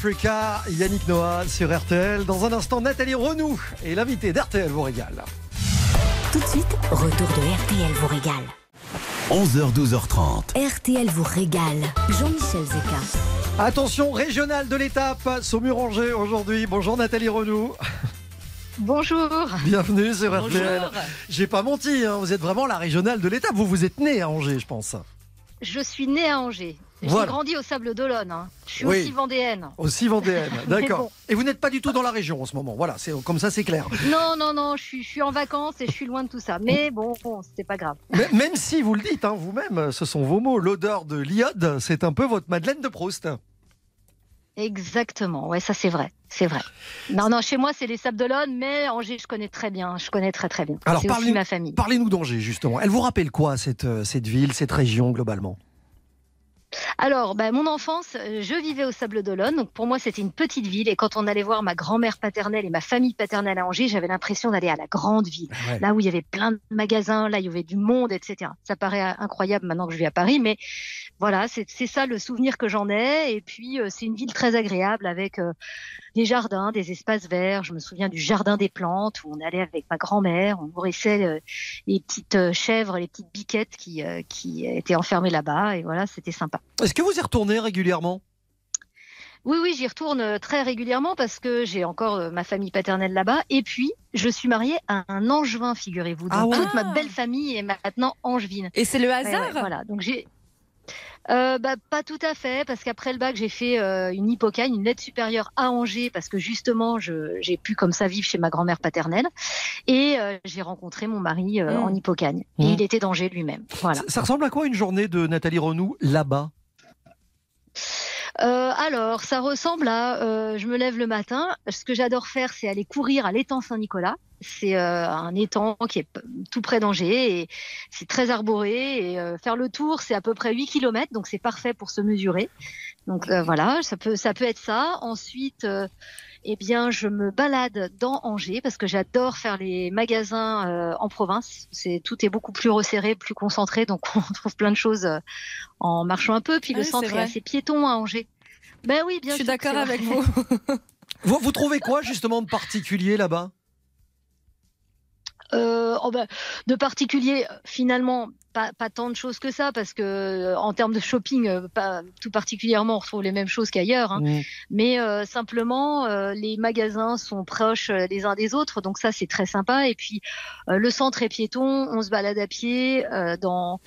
Africa, Yannick Noah sur RTL. Dans un instant, Nathalie Renou est l'invitée d'RTL vous régale. Tout de suite, retour de RTL vous régale. 11h, 12h30. RTL vous régale. Jean-Michel Zeka. Attention, régionale de l'étape, Saumur-Angers aujourd'hui. Bonjour Nathalie Renou. Bonjour. Bienvenue sur RTL. Bonjour. J'ai pas menti, hein, vous êtes vraiment la régionale de l'étape. Vous vous êtes né à Angers, je pense. Je suis née à Angers. J'ai Voilà. grandi au Sable d'Olonne. hein. Je suis Oui. aussi vendéenne. Aussi vendéenne, [laughs] d'accord. bon. Et vous n'êtes pas du tout dans la région en ce moment. Voilà, c'est comme ça, c'est clair. [laughs] Non, non, non, je suis, je suis en vacances et je suis loin de tout ça. Mais bon, bon c'est pas grave. Mais même si vous le dites hein, vous-même, ce sont vos mots. L'odeur de l'iode, c'est un peu votre Madeleine de Proust. Exactement, ouais, ça c'est vrai, c'est vrai. Non, non, chez moi c'est les Sables d'Olonne, mais Angers je connais très bien, je connais très très bien. Alors c'est aussi parlez- ma famille. Parlez-nous d'Angers justement. Elle vous rappelle quoi cette euh, cette ville, cette région globalement? Alors, ben, mon enfance, euh, je vivais au Sable d'Olonne, donc pour moi c'était une petite ville, et quand on allait voir ma grand-mère paternelle et ma famille paternelle à Angers, j'avais l'impression d'aller à la grande ville, Ouais. là où il y avait plein de magasins, là il y avait du monde, etc. Ça paraît euh, incroyable maintenant que je vis à Paris, mais voilà, c'est ça le souvenir que j'en ai, et puis euh, c'est une ville très agréable avec euh, des jardins, des espaces verts. Je me souviens du jardin des plantes où on allait avec ma grand-mère, on nourrissait euh, les petites euh, chèvres, les petites biquettes qui, euh, qui étaient enfermées là-bas, et voilà, c'était sympa. Est-ce que vous y retournez régulièrement? Oui, oui, j'y retourne très régulièrement parce que j'ai encore euh, ma famille paternelle là-bas. Et puis, je suis mariée à un angevin, figurez-vous. Donc, Ah ouais toute ma belle famille est maintenant angevine. Et c'est le Ouais, hasard ouais, Voilà, donc j'ai... Euh, bah, pas tout à fait, parce qu'après le bac, j'ai fait euh, une hippocagne, une lettre supérieure à Angers, parce que justement, j'ai pu comme ça vivre chez ma grand-mère paternelle. Et euh, j'ai rencontré mon mari euh, Mm. en hippocagne. Et Mm. il était d'Angers lui-même. Voilà. Ça- Ça ressemble à quoi une journée de Nathalie Renou là-bas? Alors, ça ressemble à, je me lève le matin. Ce que j'adore faire, c'est aller courir à l'étang Saint-Nicolas. C'est euh, un étang qui est tout près d'Angers et c'est très arboré. Et euh, faire le tour, c'est à peu près 8 km, donc c'est parfait pour se mesurer. Donc euh, voilà, ça peut, ça peut être ça. Ensuite, euh, eh bien, je me balade dans Angers parce que j'adore faire les magasins euh, en province. C'est tout est beaucoup plus resserré, plus concentré, donc [laughs] on trouve plein de choses euh, en marchant un peu. Puis Ah le oui, centre c'est est, assez piéton à Angers. Ben oui, bien Je suis sûr. d'accord avec vous. vous, vous trouvez quoi justement de particulier là-bas? Euh, oh ben, de particulier, finalement, pas, pas tant de choses que ça, parce que euh, en termes de shopping, euh, pas tout particulièrement, on retrouve les mêmes choses qu'ailleurs. hein. Mais euh, simplement, euh, les magasins sont proches euh, les uns des autres, donc ça c'est très sympa. Et puis euh, le centre est piéton, on se balade à pied euh, dans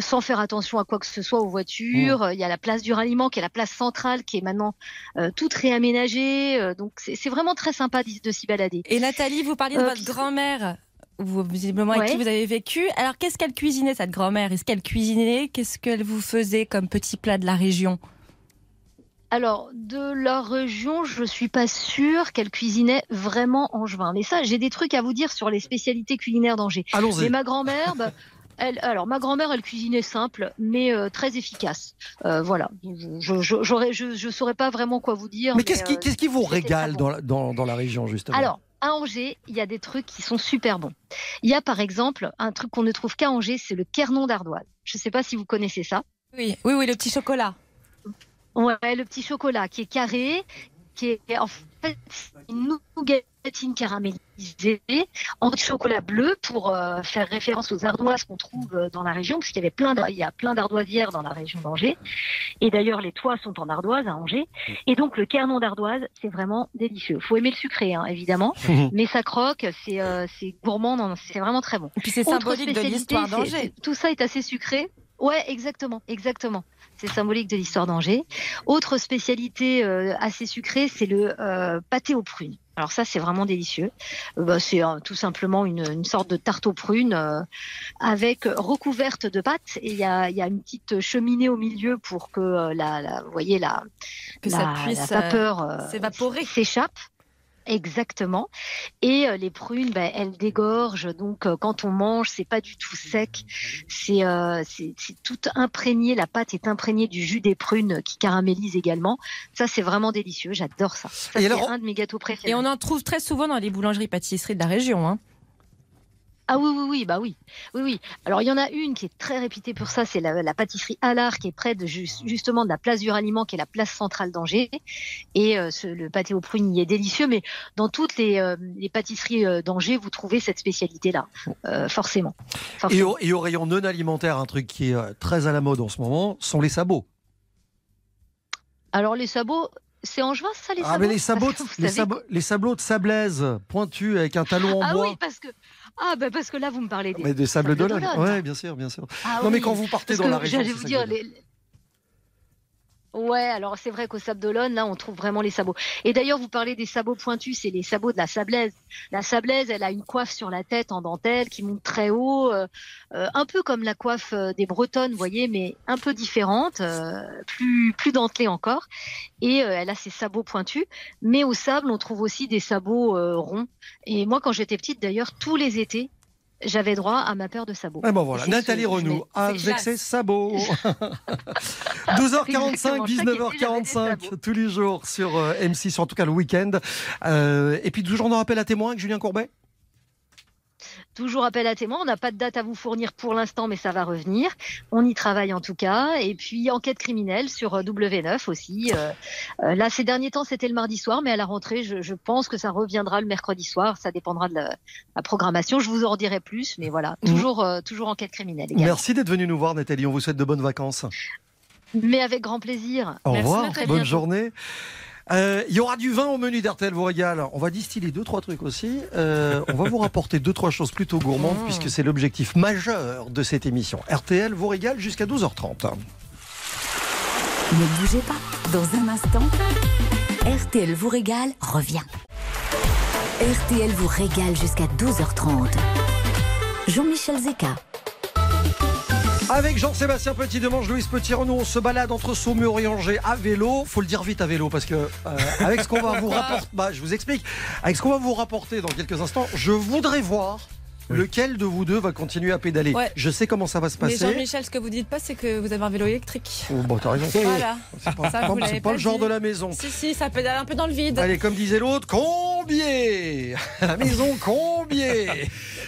sans faire attention à quoi que ce soit aux voitures. Euh, Il y a la place du ralliement qui est la place centrale qui est maintenant euh, toute réaménagée. Euh, donc c'est vraiment très sympa de s'y balader. Et Nathalie, vous parliez de Euh, votre grand-mère, vous, visiblement avec Ouais. qui vous avez vécu. Alors, qu'est-ce qu'elle cuisinait, cette grand-mère? Est-ce qu'elle cuisinait? Qu'est-ce qu'elle vous faisait comme petit plat de la région? Alors, de leur région, je suis pas sûre qu'elle cuisinait vraiment angevin. Mais ça, j'ai des trucs à vous dire sur les spécialités culinaires d'Angers. Allons-y. Mais ma grand-mère, bah, elle, alors ma grand-mère, elle cuisinait simple, mais euh, très efficace. Euh, voilà. Je, je, je, je saurais pas vraiment quoi vous dire. Mais qu'est-ce qui, euh, qu'est-ce qui vous régale dans la, dans, dans la région justement? Alors, à Angers, il y a des trucs qui sont super bons. Il y a par exemple un truc qu'on ne trouve qu'à Angers, c'est le kernon d'ardoise. Je sais pas si vous connaissez ça. Oui, oui, oui, le petit chocolat. Ouais, le petit chocolat qui est carré, qui est en fait une nougatine caramélisée en chocolat bleu pour euh, faire référence aux ardoises qu'on trouve euh, dans la région, parce qu'il y avait plein, d'ar- il y a plein d'ardoisières dans la région d'Angers. Et d'ailleurs, les toits sont en ardoise à Angers. Et donc, le kernon d'ardoise, c'est vraiment délicieux. Faut aimer le sucré, hein, évidemment, [laughs] mais ça croque, c'est euh, c'est gourmand, c'est vraiment très bon. Et puis, c'est symbolique de spécialité, l'histoire c'est- d'Angers. c'est- Tout ça est assez sucré. Ouais, exactement, exactement. C'est symbolique de l'histoire d'Angers. Autre spécialité euh, assez sucrée, c'est le euh, pâté aux prunes. Alors ça, c'est vraiment délicieux. Euh, bah, c'est euh, tout simplement une, une sorte de tarte aux prunes avec recouverte de pâte et il y a, il y a une petite cheminée au milieu pour que la, la- vous voyez la, Que la, ça puisse la vapeur s'évaporer. s'échappe. Exactement. Et euh, les prunes, ben, elles dégorgent. Donc, euh, quand on mange, c'est pas du tout sec. C'est euh, c'est tout imprégné. La pâte est imprégnée du jus des prunes qui caramélise également. Ça, c'est vraiment délicieux. J'adore ça. C'est un de mes gâteaux préférés. Et on en trouve très souvent dans les boulangeries-pâtisseries de la région. Hein. Ah oui, oui, oui, bah oui. Oui, oui. Alors, il y en a une qui est très réputée pour ça, c'est la, la pâtisserie Allard, qui est près de ju- justement de la place du ralliement, qui est la place centrale d'Angers. Et euh, ce- le pâté aux prunes y est délicieux, mais dans toutes les, euh, les pâtisseries euh, d'Angers, vous trouvez cette spécialité-là, forcément. et, au, et au rayon non alimentaire, un truc qui est très à la mode en ce moment, sont les sabots. Alors, les sabots, c'est angevin, ça, les Ah, sabots mais les sabots, les, savez- sabots, les sabots de sablaise pointus avec un talon en Ah bois. oui, parce que, ah, bah parce que là, vous me parlez des. Mais des sables sables d'Olonne. Ouais, bien sûr, bien sûr. Ah non, mais quand vous partez parce dans la région, J'allais vous dire, les, Ouais, alors c'est vrai qu'au Sable d'Olonne, là, on trouve vraiment les sabots. Et d'ailleurs, vous parlez des sabots pointus, c'est les sabots de la sablaise. La sablaise, elle a une coiffe sur la tête en dentelle qui monte très haut, euh, euh, un peu comme la coiffe euh, des Bretonnes, vous voyez, mais un peu différente, euh, plus plus dentelée encore. Et euh, elle a ses sabots pointus. Mais au sable, on trouve aussi des sabots ronds. Et moi, quand j'étais petite, d'ailleurs, tous les étés, j'avais droit à ma paire de sabots. Et ben voilà, Nathalie Renaud avec ses sabots. 12h45, [laughs] [laughs] Exactement, chaque été, j'avais des 19h45 sabots. tous les jours sur euh, M6, en tout cas le week-end. Euh, et puis toujours dans rappel à témoin avec Julien Courbet? Toujours appel à témoins. On n'a pas de date à vous fournir pour l'instant, mais ça va revenir. On y travaille en tout cas. Et puis enquête criminelle sur euh, W9 aussi. Euh, euh, là, ces derniers temps, c'était le mardi soir, mais à la rentrée, je, je pense que ça reviendra le mercredi soir. Ça dépendra de la, la programmation. Je vous en dirai plus, mais voilà, toujours, euh, toujours enquête criminelle. également. Merci d'être venu nous voir Nathalie, on vous souhaite de bonnes vacances. Mais avec grand plaisir. Au revoir, bonne bientôt. journée. Euh, Il y aura du vin au menu d'RTL vous régale. On va distiller deux trois trucs aussi. Euh, on va vous rapporter deux trois choses plutôt gourmandes puisque c'est l'objectif majeur de cette émission. RTL vous régale jusqu'à 12h30. Ne bougez pas. Dans un instant, RTL vous régale revient. RTL vous régale jusqu'à 12h30. Jean-Michel Zeka. Avec Jean-Sébastien Petit Demange, Louise Petit Renaud, on se balade entre Saumur et Angers à vélo. Faut le dire vite à vélo parce que euh, avec ce qu'on va [laughs] vous rapporter, bah, je vous explique. Avec ce qu'on va vous rapporter dans quelques instants, je voudrais voir. Lequel de vous deux va continuer à pédaler Ouais. Je sais comment ça va se Mais passer. Jean-Michel, ce que vous dites pas, c'est que vous avez un vélo électrique. Oh, bon, t'as raison. Voilà. C'est pas, Ça, pas- l'avez pas le pas genre de la maison. Si, si, ça pédale un peu dans le vide. Allez, comme disait l'autre, Combier [laughs] La maison Combier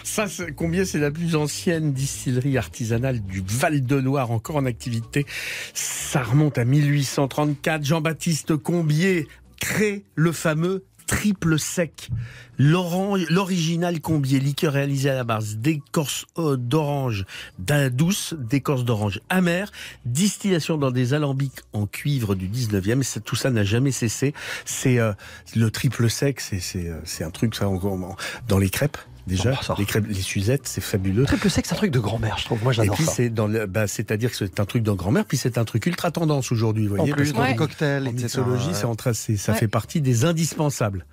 Ça, c'est- combien c'est la plus ancienne distillerie artisanale du Val-de-Loire encore en activité. Ça remonte à 1834. Jean-Baptiste Combier crée le fameux triple sec. L'original Combier, liqueur réalisée à la base d'écorce euh, d'orange d'un douce, d'écorce d'orange amère, distillation dans des alambics en cuivre du 19e. Et ça- tout ça n'a jamais cessé. C'est euh, le triple sec, c'est euh, un truc ça on- dans les crêpes. Déjà, ça. les crêpes, les Suzettes, c'est fabuleux. Triple sec, c'est un truc de grand-mère, je trouve. Moi, Et j'adore puis ça. c'est dans le, bah, c'est-à-dire que c'est un truc de grand-mère, puis c'est un truc ultra tendance aujourd'hui, vous En voyez, plus, dans parce les qu'en cocktails, en etc. mixologie, c'est en ça Ouais. fait partie des indispensables.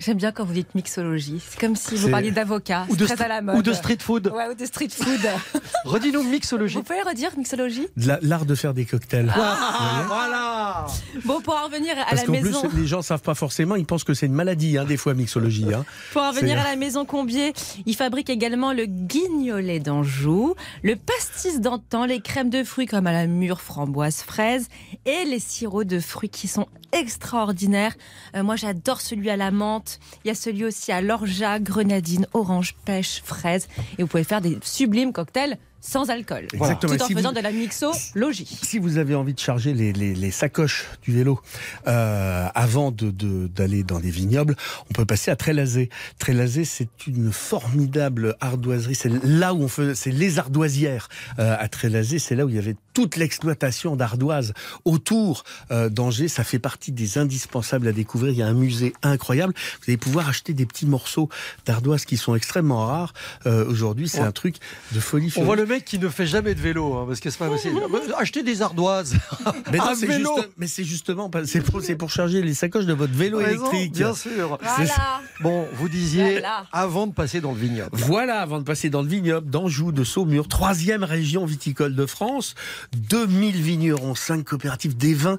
J'aime bien quand vous dites mixologie. C'est comme si vous parliez d'avocat. Ou de, C'est très à la stre- mode. ou de street food. Ouais, ou de street food. [laughs] Redis-nous mixologie. vous pouvez redire mixologie? De la- L'art de faire des cocktails. Ah, voilà Bon, pour en revenir à Parce la qu'en maison. plus, les gens savent pas forcément, ils pensent que c'est une maladie, hein, des fois, mixologie. Hein. Pour en venir C'est- à la maison Combier, il fabrique également le guignolet d'Anjou, le pastis d'antan, les crèmes de fruits comme à la mûre, framboise, fraise et les sirops de fruits qui sont extraordinaires. Euh, moi, j'adore celui à la menthe. Il y a celui aussi à l'orgeat, grenadine, orange, pêche, fraise. Et vous pouvez faire des sublimes cocktails sans alcool. Exactement. Tout en Si faisant vous- de la mixologie. Si vous avez envie de charger les, les, les sacoches du vélo euh, avant de de- d'aller dans les vignobles, on peut passer à Trélazé. Trélazé, c'est une formidable ardoiserie. C'est là où on fait, c'est les ardoisières euh, à Trélazé. C'est là où il y avait toute l'exploitation d'ardoises autour euh, d'Angers. Ça fait partie des indispensables à découvrir. Il y a un musée incroyable. Vous allez pouvoir acheter des petits morceaux d'ardoises qui sont extrêmement rares. Euh, Aujourd'hui, c'est un truc de folie. On voit le mec qui ne fait jamais de vélo, hein, parce que c'est pas possible. [laughs] Acheter des ardoises. [laughs] Mais non, c'est vélo. juste- mais c'est justement c'est pour, c'est pour charger les sacoches de votre vélo Raison, électrique. Bien sûr. Voilà. Bon, vous disiez Voilà. avant de passer dans le vignoble. Voilà, avant de passer dans le vignoble d'Anjou, de Saumur, troisième région viticole de France, 2000 vignerons, 5 coopératives, des vins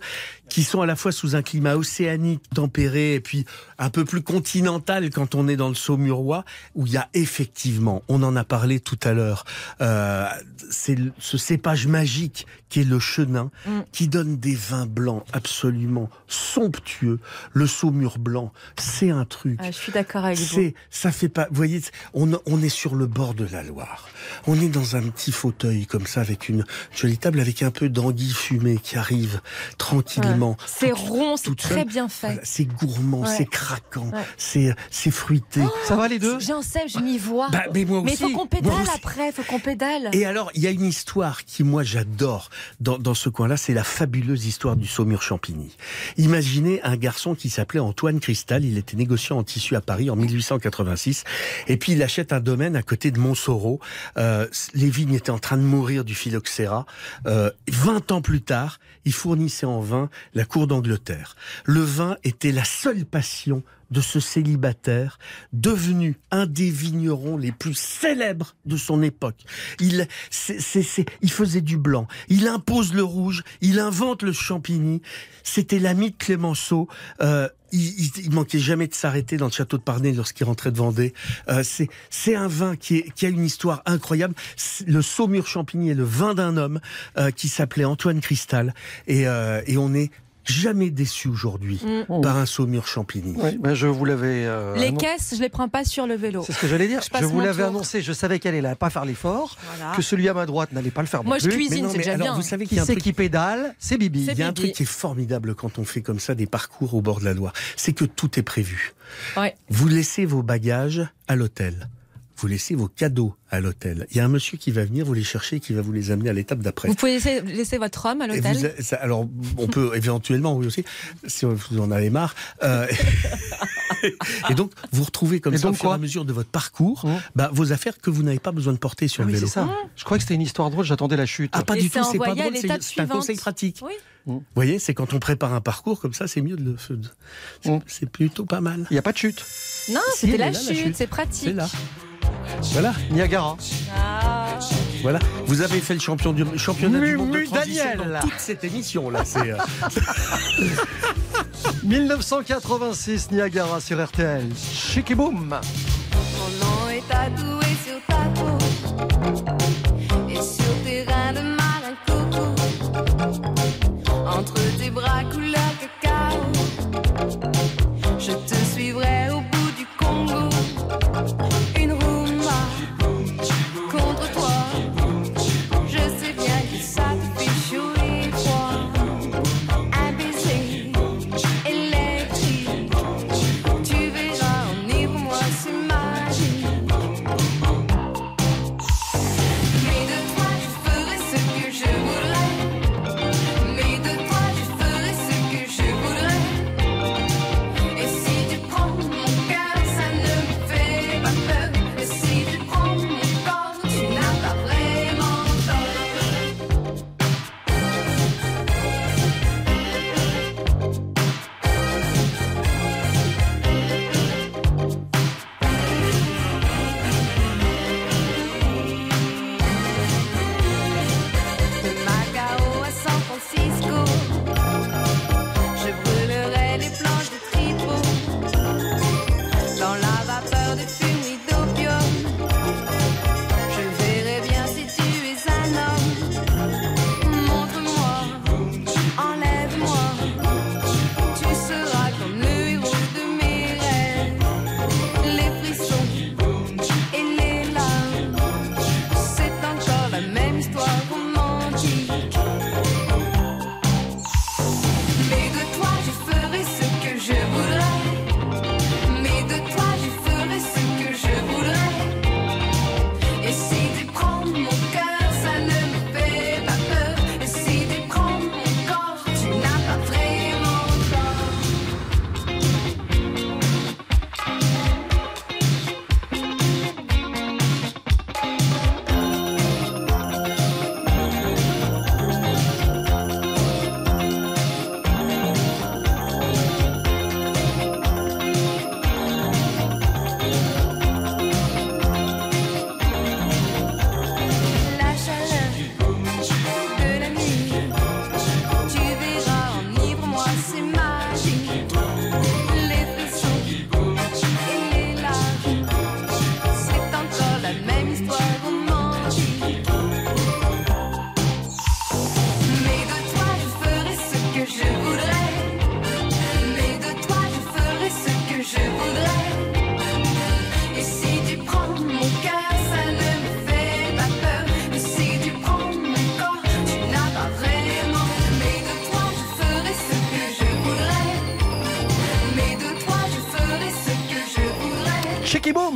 qui sont à la fois sous un climat océanique tempéré et puis un peu plus continental quand on est dans le Saumurois, où il y a effectivement, on en a parlé tout à l'heure, euh, c'est ce cépage magique qui est le chenin, Mm. qui donne des vins blancs absolument somptueux. Le Saumur blanc, c'est un truc. Ah, je suis d'accord avec vous. C'est, ça fait pas, vous voyez, on, on est sur le bord de la Loire. On est dans un petit fauteuil comme ça avec une jolie table avec un peu d'anguille fumée qui arrive tranquillement. Ouais. C'est rond, c'est très seule. bien fait. Voilà, c'est gourmand, Ouais. c'est craquant, Ouais. c'est, c'est fruité. Oh, Ça va les deux? J'en sais, je m'y vois. Bah, mais moi Mais il aussi. faut qu'on pédale après, il faut qu'on pédale. Et alors, il y a une histoire qui, moi, j'adore dans, dans ce coin-là, c'est la fabuleuse histoire du Saumur Champigny. Imaginez un garçon qui s'appelait Antoine Cristal, il était négociant en tissu à Paris en 1886, et puis il achète un domaine à côté de Montsoreau. Euh, les vignes étaient en train de mourir du phylloxéra. Euh, 20 ans plus tard, il fournissait en vin la cour d'Angleterre. Le vin était la seule passion de ce célibataire devenu un des vignerons les plus célèbres de son époque. Il, il faisait du blanc, il impose le rouge, il invente le champigny. C'était l'ami de Clémenceau. Euh, il, il, manquait jamais de s'arrêter dans le château de Parnay lorsqu'il rentrait de Vendée. Euh, c'est, un vin qui, est, a une histoire incroyable. Le Saumur Champigny est le vin d'un homme euh, qui s'appelait Antoine Cristal. Et, on n'est jamais déçu aujourd'hui Mm. par un Saumur Champigny. Oui, ben je vous l'avais. euh, Les annon- caisses, je les prends pas sur le vélo. C'est ce que j'allais dire. Je vous l'avais annoncé. Je savais qu'elle allait pas faire l'effort, Voilà. que celui à ma droite n'allait pas le faire Moi, non je plus. cuisine, c'est déjà alors, bien. vous savez qu'il Qui y a un c'est truc qui pédale C'est Bibi. Il y a un truc qui est formidable quand on fait comme ça des parcours au bord de la Loire, c'est que tout est prévu. Ouais. Vous laissez vos bagages à l'hôtel. Vous laissez vos cadeaux à l'hôtel. Il y a un monsieur qui va venir vous les chercher et qui va vous les amener à l'étape d'après. Vous pouvez laisser, laisser votre homme à l'hôtel alors, on peut éventuellement, oui aussi, si vous en avez marre. euh, [laughs] et donc, vous retrouvez comme Et ça, donc au fur et à mesure de votre parcours, Mmh. bah, vos affaires que vous n'avez pas besoin de porter sur Ah le oui, vélo. c'est ça. Je crois que c'était une histoire drôle. J'attendais la chute. Ah, pas Et du tout, c'est pas drôle, c'est l'étape c'est un conseil pratique. Oui. Vous voyez, c'est quand on prépare un parcours comme ça, c'est mieux de le. c'est- Mmh. C'est plutôt pas mal. Il n'y a pas de chute. Non, c'était la la chute, chute. c'est pratique. C'est là. Voilà, Niagara. Ah. voilà. Vous avez fait le champion du, championnat du Mu- monde de transition Daniel. dans toute cette émission là. C'est euh, [laughs] 1986, Niagara sur RTL. Chic et boum. Mon nom est tatoué sur ta peau Et sur tes reins de marin coco Entre tes bras couleur cacao Je te suivrai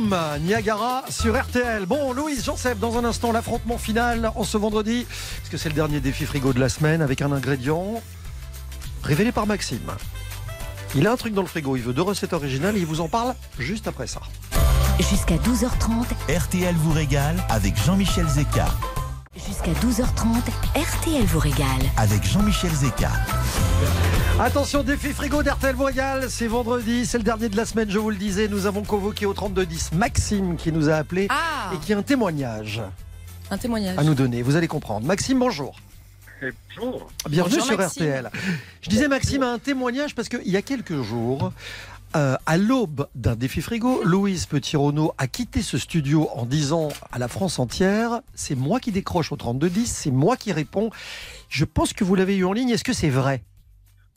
Niagara sur RTL. Bon, Louise Jean-Seb, dans un instant, l'affrontement final en ce vendredi, parce que c'est le dernier défi frigo de la semaine avec un ingrédient révélé par Maxime? Il a un truc dans le frigo, il veut deux recettes originales et il vous en parle juste après ça. Jusqu'à 12h30, RTL vous régale avec Jean-Michel Zeka. jusqu'à 12h30, RTL vous régale. Avec Jean-Michel Zeka. Attention, défi frigo d'RTL Voyal, c'est vendredi, c'est le dernier de la semaine, je vous le disais. Nous avons convoqué au 3210 Maxime qui nous a appelé Ah et qui a un témoignage Un témoignage. à nous donner. Vous allez comprendre. Maxime, bonjour. Bonjour. Bienvenue Bonjour, sur Maxime. RTL. Je disais Maxime a un témoignage parce qu'il y a quelques jours, euh, à l'aube d'un défi frigo, Louise Petit-Renaud a quitté ce studio en disant à la France entière c'est moi qui décroche au 3210, c'est moi qui réponds. Je pense que vous l'avez eu en ligne. Est-ce que c'est vrai?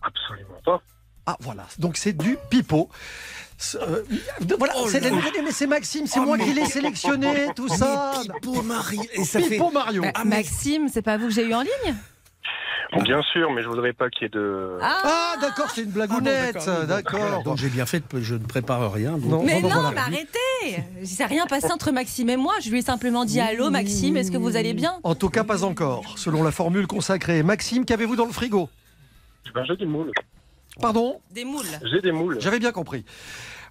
Absolument pas. Ah voilà, donc c'est du pipeau. Euh, voilà, Oh c'est mais c'est Maxime, c'est Oh, moi qui l'ai sélectionné, [laughs] tout ça. Pipo Marie. Et ça fait. Mario. Bah, Maxime, c'est pas vous que j'ai eu en ligne Bien sûr, mais je voudrais pas qu'il y ait de. Ah d'accord, c'est une blagounette, Ah bon, d'accord. Donc j'ai bien fait, je ne prépare rien. donc- Non. Mais non, voilà. mais arrêtez Il s'est rien passé entre Maxime et moi. Je lui ai simplement dit Allô Maxime, est-ce que vous allez bien? En tout cas, pas encore, selon la formule consacrée. Maxime, qu'avez-vous dans le frigo? Ben, j'ai des moules. Pardon Des moules. J'ai des moules. J'avais bien compris.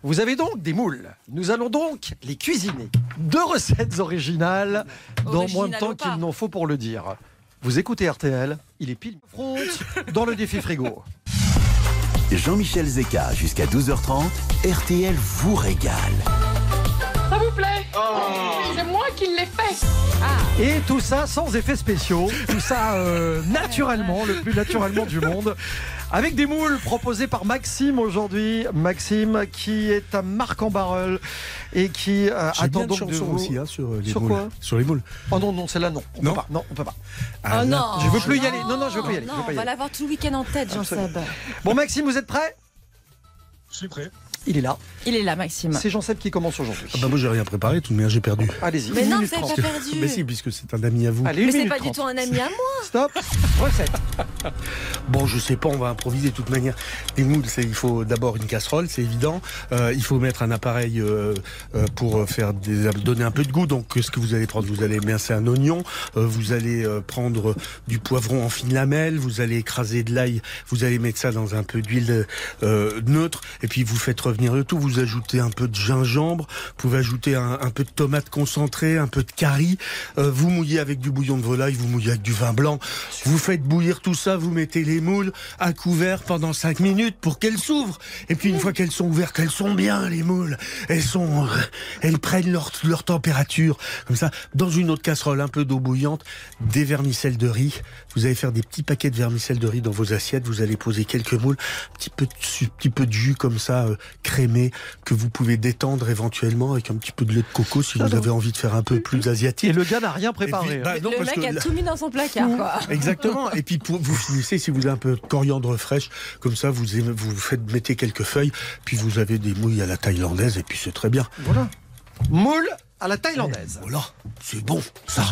Vous avez donc des moules. Nous allons donc les cuisiner. Deux recettes originales dans moins de temps qu'il n'en faut pour le dire. Vous écoutez RTL, il est pile fronte dans le défi frigo. Jean-Michel Zeka jusqu'à 12h30, RTL vous régale. Et tout ça sans effets spéciaux, tout ça euh, naturellement, le plus naturellement du monde, avec des moules proposés par Maxime aujourd'hui. Maxime qui est un Marc en barrel et qui euh, attend donc de vous. aussi hein, sur euh, les Sur moules. quoi? Sur les moules. Oh non, non, celle-là non. On Non. peut pas. Non, on peut pas. Ah, oh non je veux plus y aller. Non, non, je veux plus y aller. Je Non, veux pas y on va l'avoir tout le week-end en tête, Jean-Seb. Bon, Maxime, vous êtes prêt? Je suis prêt. Il est là. Il est là, Maxime. C'est Jean-Seb qui commence aujourd'hui. Ah bah moi j'ai rien préparé, tout de même j'ai perdu. Allez-y. Mais non, vous n'avez pas perdu. Mais si, puisque c'est un ami à vous. Allez, Mais c'est pas du tout un ami à moi. [laughs] Stop. Recette. [laughs] Bon, je sais pas, on va improviser de toute manière. Les moules, c'est il faut d'abord une casserole, c'est évident. Euh, il faut mettre un appareil euh, euh, pour faire des, donner un peu de goût. Donc, ce que vous allez prendre, vous allez mincer un oignon, euh, vous allez euh, prendre du poivron en fines lamelles, vous allez écraser de l'ail, vous allez mettre ça dans un peu d'huile euh, neutre, et puis vous faites revenir le tout. Vous ajoutez un peu de gingembre, vous pouvez ajouter un, peu de tomate concentrée, un peu de curry. Euh, vous mouillez avec du bouillon de volaille, vous mouillez avec du vin blanc. Vous faites bouillir tout ça, vous mettez les moules à couvert pendant 5 minutes pour qu'elles s'ouvrent. Et puis une fois qu'elles sont ouvertes, qu'elles sont bien les moules, elles sont, elles prennent leur, leur température comme ça dans une autre casserole, un peu d'eau bouillante, des vermicelles de riz. Vous allez faire des petits paquets de vermicelles de riz dans vos assiettes. Vous allez poser quelques moules, un petit peu de, petit peu de jus comme ça euh, crémé que vous pouvez détendre éventuellement avec un petit peu de lait de coco si vous avez envie de faire un peu plus asiatique. Et le gars n'a rien préparé. Et puis, bah, non, le parce mec que a tout mis dans son placard, quoi. Exactement. Et puis pour, vous finissez si vous avez un peu de coriandre fraîche, comme ça vous aimez- vous faites mettez quelques feuilles, puis vous avez des mouilles à la thaïlandaise et puis c'est très bien. Voilà. Moule à la thaïlandaise. Voilà, c'est bon. Ça.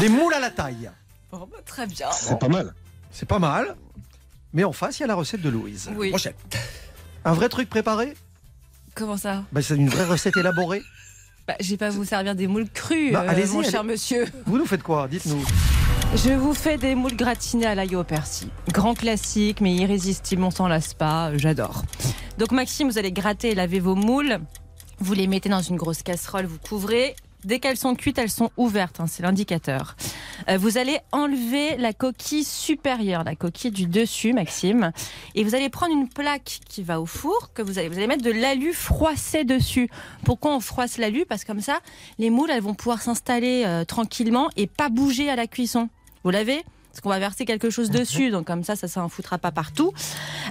Des moules à la taille. Bah, très bien. C'est pas mal. C'est pas mal. Mais en face, il y a la recette de Louise. Oui. Prochaine. Un vrai truc préparé? Comment ça? Bah, C'est une vraie recette élaborée. [laughs] bah, Je vais pas vous servir des moules crues, Bah, euh, mon allez- cher monsieur. [laughs] Vous nous faites quoi? Dites-nous. Je vous fais des moules gratinées à l'ail au persil. Grand classique, mais irrésistible, on s'en lasse pas, j'adore. Donc Maxime, vous allez gratter et laver vos moules. Vous les mettez dans une grosse casserole, vous couvrez. Dès qu'elles sont cuites, elles sont ouvertes, hein, c'est l'indicateur. Euh, vous allez enlever la coquille supérieure, la coquille du dessus, Maxime, et vous allez prendre une plaque qui va au four, que vous allez, vous allez mettre de l'alu froissé dessus. Pourquoi on froisse l'alu? Parce que comme ça, les moules, elles vont pouvoir s'installer euh, tranquillement et pas bouger à la cuisson. Vous l'avez? Parce qu'on va verser quelque chose [laughs] dessus, donc comme ça, ça ne foutra pas partout.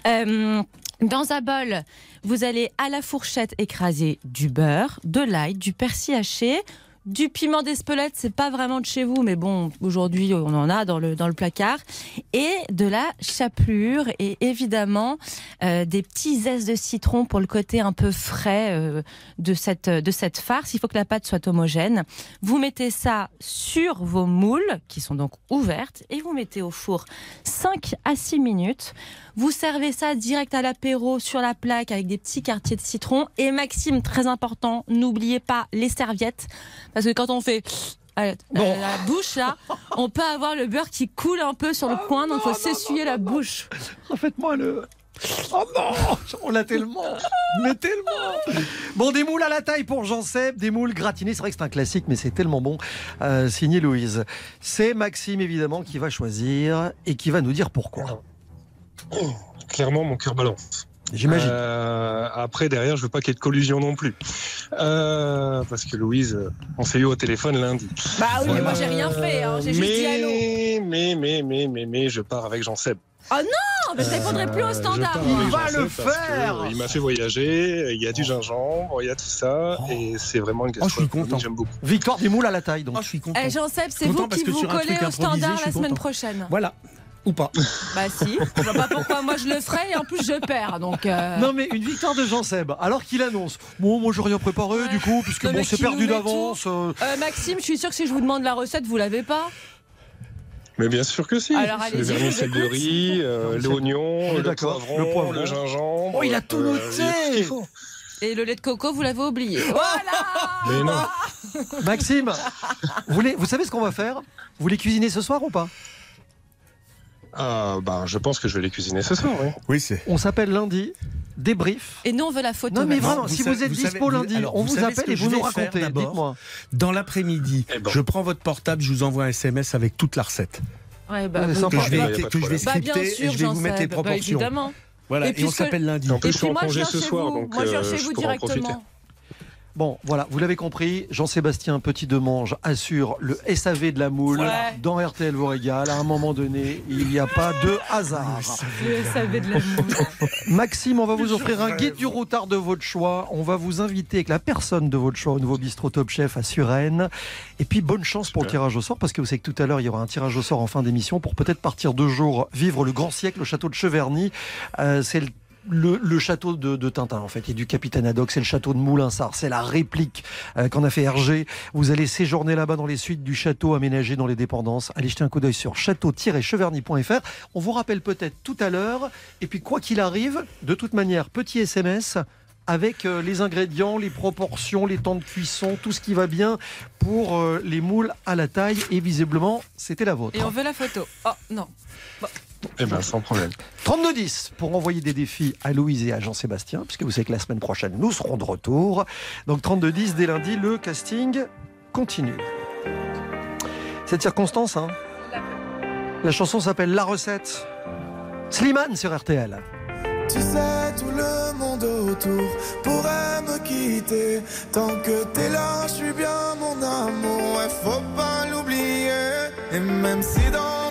Euh, dans un bol, vous allez à la fourchette écraser du beurre, de l'ail, du persil haché, Du piment d'Espelette, c'est pas vraiment de chez vous, mais bon, aujourd'hui on en a dans le, dans le placard. Et de la chapelure et évidemment euh, des petits zestes de citron pour le côté un peu frais euh, de, cette, de cette farce. Il faut que la pâte soit homogène. Vous mettez ça sur vos moules, qui sont donc ouvertes, et vous mettez au four 5 à 6 minutes. Vous servez ça direct à l'apéro sur la plaque avec des petits quartiers de citron. Et Maxime, très important, n'oubliez pas les serviettes. Parce que quand on fait à la, la bouche, là, on peut avoir le beurre qui coule un peu sur le coin, donc il faut s'essuyer la bouche. Refaites-moi le. Oh non On l'a tellement Mais tellement Bon, des moules à la taille pour Jean Seb, des moules gratinés. C'est vrai que c'est un classique, mais c'est tellement bon. Euh, signé Louise. C'est Maxime, évidemment, qui va choisir et qui va nous dire pourquoi. Clairement, mon cœur balance. J'imagine. Euh, après, derrière, je veux pas qu'il y ait de collusion non plus. Euh, parce que Louise, euh, on s'est eu au téléphone lundi. Bah oui, mais moi j'ai rien fait, hein, j'ai juste dit allô. mais, mais, mais, mais, mais, mais, je pars avec Jean Seb. Oh non, mais je répondrai plus au standard. Seb parce que, euh, Il m'a fait voyager, il y a du gingembre, il y a tout ça, et c'est vraiment une gastronomie que j'aime beaucoup. Victoire des moules à la taille, donc. je suis content. Eh, Jean-Seb, c'est Content vous qui vous collez au standard la semaine prochaine. Voilà. Ou pas. Bah si, je vois pas pourquoi moi je le ferais et en plus je perds. Donc euh, Non mais une victoire de Jean Seb, alors qu'il annonce Bon, moi j'ai rien préparé du coup, puisque bon, c'est perdu d'avance. euh, euh, Maxime, je suis sûr que si je vous demande la recette, vous l'avez pas. Mais bien sûr que si. Alors, le allez-y, je vermicelle vous de riz, euh, l'oignon, le poivron, le poivron. le gingembre. Oh, il a tout euh, noté. Et le lait de coco, vous l'avez oublié. [laughs] Voilà Mais non. Maxime, vous, voulez- vous savez ce qu'on va faire? Vous voulez cuisiner ce soir ou pas? Ah, bah, je pense que je vais les cuisiner ce soir. Oui, oui c'est. On s'appelle lundi, débrief. Et nous on veut la photo. Non mais vraiment, si vous êtes dispo lundi, alors, on vous, appelle et je vous nous racontez. d'abord Dites-moi. Dans l'après-midi, je prends votre portable, je vous envoie un SMS avec toute la recette. Ouais, bah, vous-. Que je vais, Bah, que je vais Bah, scripter sûr, et je vais vous mettre les Jean-Seb, bah, proportions. évidemment. voilà, Et et, on s'appelle lundi. En plus, Et je suis puis en moi je congé viens ce chez soir, vous. donc Moi je viens euh, chez vous pourrai en profiter. directement. Bon, voilà, vous l'avez compris, Jean-Sébastien Petit Demange assure le SAV de la moule Ouais. dans RTL vous régale. À un moment donné, il n'y a pas de hasard. Le SAV de la moule. [laughs] Maxime, on va vous offrir un guide du routard de votre choix. On va vous inviter avec la personne de votre choix au nouveau bistrot Top Chef à Suresnes. Et puis bonne chance pour le tirage au sort, parce que vous savez que tout à l'heure, il y aura un tirage au sort en fin d'émission pour peut-être partir deux jours vivre le grand siècle au château de Cheverny. Euh, c'est le le, château de, Tintin, en fait, et du capitaine Haddock, c'est le château de Moulinsart, c'est la réplique euh, qu'en a fait Hergé. Vous allez séjourner là-bas dans les suites du château aménagé dans les dépendances. Allez jeter un coup d'œil sur château-cheverny.fr. On vous rappelle peut-être tout à l'heure. Et puis, quoi qu'il arrive, de toute manière, petit SMS avec euh, les ingrédients, les proportions, les temps de cuisson, tout ce qui va bien pour euh, les moules à la taille. Et visiblement, c'était la vôtre. Et on veut la photo. Oh non. Eh ben, sans problème. [laughs] 3210 pour envoyer des défis à Louise et à Jean-Sébastien, puisque vous savez que la semaine prochaine, nous serons de retour. Donc 3210, dès lundi, le casting continue. Cette circonstance, hein La chanson s'appelle La recette. Slimane sur RTL. Tu sais, tout le monde autour pourrait me quitter. Tant que t'es là, je suis bien mon amour. Ouais, faut pas l'oublier. Et même si dans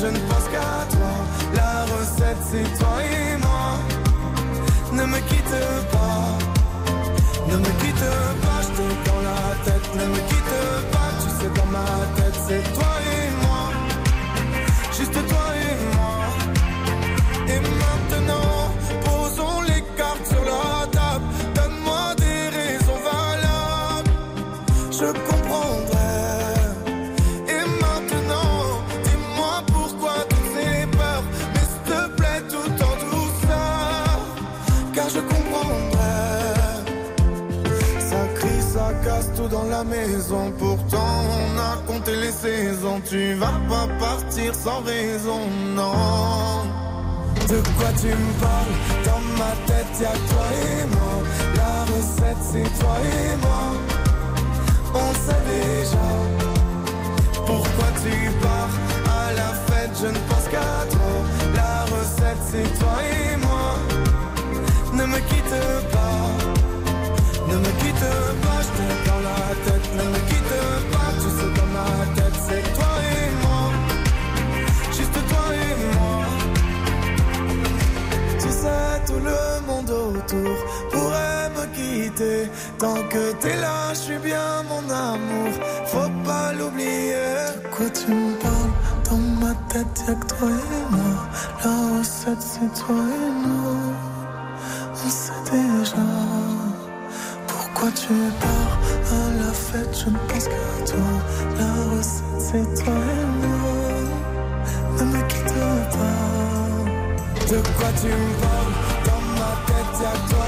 je ne pense qu'à toi. La recette c'est toi et moi. Ne me quitte pas. Ne me quitte pas Je t'ai dans la tête. Ne me quitte pas Tu sais dans ma tête c'est toi tu vas pas partir sans raison, non. De quoi tu me parles? Dans ma tête, y'a toi et moi. La recette, c'est toi et moi. On sait déjà pourquoi tu pars. À la fête, je ne pense qu'à toi. La recette, c'est toi et moi. Ne me quitte pas, ne me quitte pas, je dans la tête, ne me Juste toi et moi. Tu sais, tout le monde autour pourrait me quitter. Tant que t'es là, je suis bien mon amour. Faut pas l'oublier. De quoi tu me parles? Dans ma tête, y'a que toi et moi. La recette, c'est toi et moi. On sait déjà. Pourquoi tu pars fête Je ne pense qu'à toi? La recette, c'est toi et moi. Ne me quitte pas. De quoi tu me parles? Dans ma tête, y'a toi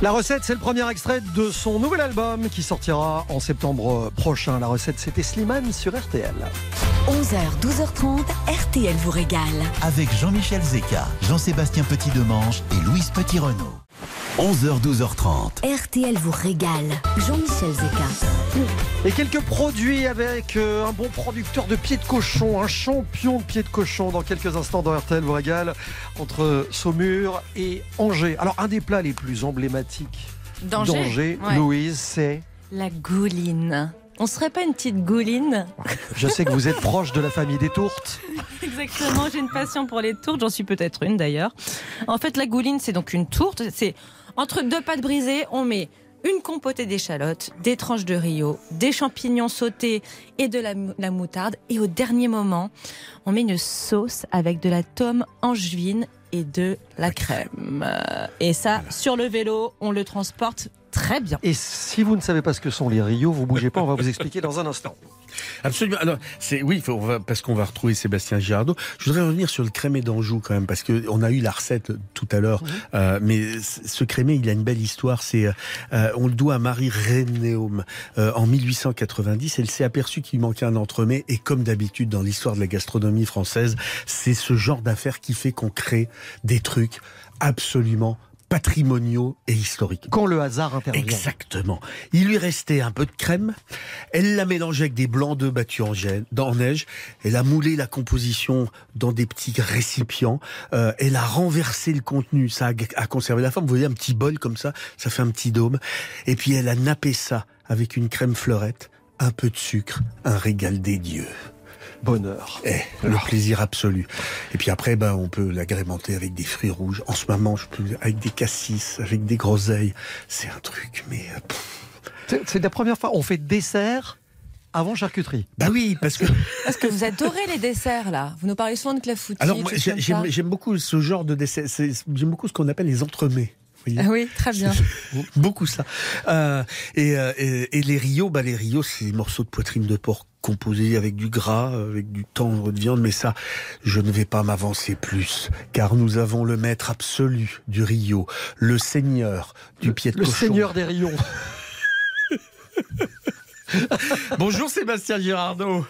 La recette, c'est le premier extrait de son nouvel album qui sortira en septembre prochain. La recette, c'était Slimane sur RTL. 11h, 12h30, RTL vous régale. Avec Jean-Michel Zeka, Jean-Sébastien Petit-Demange et Louise Petit-Renault. 11h, 12h30. RTL vous régale. Jean-Michel Zeka. Et quelques produits avec euh, un bon producteur de pieds de cochon, un champion de pieds de cochon dans quelques instants dans RTL vous régale entre Saumur et Angers. Alors un des plats les plus emblématiques D'Angers, ouais. Louise, c'est La gouline. On serait pas une petite gouline Je sais que vous êtes proche de la famille des tourtes. [laughs] Exactement, j'ai une passion pour les tourtes, j'en suis peut-être une d'ailleurs. En fait, la gouline, c'est donc une tourte. C'est entre deux pâtes brisées, on met une compotée d'échalotes, des tranches de rio, des champignons sautés et de la, mou- la moutarde. Et au dernier moment, on met une sauce avec de la tome angevine et de la crème. Et ça, sur le vélo, on le transporte très bien. Et si vous ne savez pas ce que sont les rios, vous bougez pas, on va vous expliquer dans un instant. [laughs] Absolument. Alors, c'est oui, il faut- on va- parce qu'on va retrouver Sébastien Girardot. Je voudrais revenir sur le crémé d'Anjou quand même, parce que on a eu la recette tout à l'heure, euh, mais ce crémé, il a une belle histoire. C'est, euh, on le doit à Marie Rénéaume euh, en 1890. Elle s'est aperçue qu'il manquait un entremets, et comme d'habitude dans l'histoire de la gastronomie française, c'est ce genre d'affaire qui fait qu'on crée des trucs absolument patrimoniaux et historiques. Quand le hasard intervient. Exactement. Il lui restait un peu de crème. Elle l'a mélangé avec des blancs d'œufs battus en, gel- dans- en neige. Elle a moulé la composition dans des petits récipients. Euh, elle a renversé le contenu. Ça a, a conservé la forme. Vous voyez un petit bol comme ça. Ça fait un petit dôme. Et puis elle a nappé ça avec une crème fleurette, un peu de sucre, un régal des dieux. Bonheur. Eh, le plaisir absolu. Et puis après, ben, on peut l'agrémenter avec des fruits rouges. En ce moment, je peux, avec des cassis, avec des groseilles. C'est un truc, mais. euh. C'est la première fois, on fait dessert avant charcuterie. Bah oui, parce que. [laughs] Parce que vous adorez les desserts, là. Vous nous parlez souvent de clafoutis. Alors, j'aime beaucoup ce genre de dessert. J'aime beaucoup ce qu'on appelle les entremets. Ah oui, très bien. [laughs] Beaucoup ça. Euh, et, euh, et, et les rios, bah les rios, c'est des morceaux de poitrine de porc composés avec du gras, avec du tendre de viande. Mais ça, je ne vais pas m'avancer plus, car nous avons le maître absolu du rio, le seigneur du pied de Le cochon. seigneur des rions. [laughs] Bonjour Sébastien Girardot.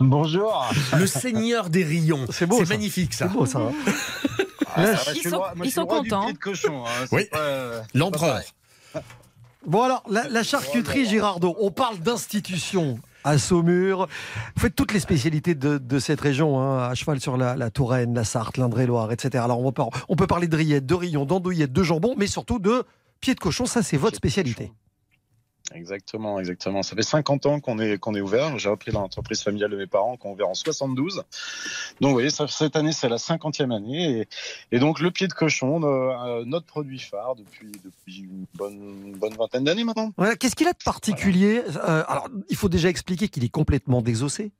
Bonjour. Le seigneur des rayons. C'est beau, ça. magnifique ça. C'est beau. [laughs] Ah, Là, ils sont- le moi, ils le contents. pied de cochon. hein, c'est Oui. euh, L'empereur. Bon alors, la, la charcuterie Girardot, on parle d'institution à Saumur. Vous faites toutes les spécialités de, de cette région, hein, à cheval sur la, la Touraine, la Sarthe, l'Indre-et-Loire, etc. Alors on peut, on peut parler de rillettes, de rillons, d'andouillettes, de jambon, mais surtout de pieds de cochon, ça c'est votre spécialité. Exactement, exactement. Ça fait 50 ans qu'on est, qu'on est ouvert. J'ai repris l'entreprise familiale de mes parents qu'on a ouvert en 72. Donc, vous voyez, cette année, c'est la 50e année. Et, donc, le pied de cochon, euh, notre produit phare depuis, depuis une bonne, bonne vingtaine d'années maintenant. Qu'est-ce qu'il a de particulier? Euh, Alors, il faut déjà expliquer qu'il est complètement désossé.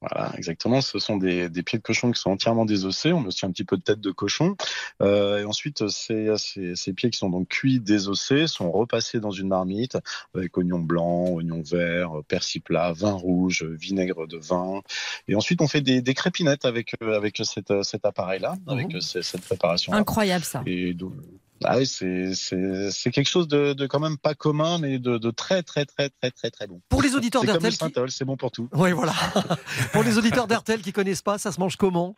Voilà, exactement. Ce sont des, des pieds de cochon qui sont entièrement désossés. On met aussi un petit peu de tête de cochon. Euh, et ensuite, ces, ces, ces pieds qui sont donc cuits, désossés, sont repassés dans une marmite avec oignons blancs, oignons verts, persil plat, vin rouge, vinaigre de vin. Et ensuite, on fait des, des crépinettes avec avec cet, cet appareil-là, avec ce- cette préparation. Incroyable ça. Et donc, ah oui, c'est quelque chose de, de quand même pas commun, mais de, de très très très très très très bon. Pour les auditeurs C'est qui- synthol, c'est bon pour tout. Oui, voilà. [laughs] Pour les auditeurs d'RTL qui connaissent pas, ça se mange comment?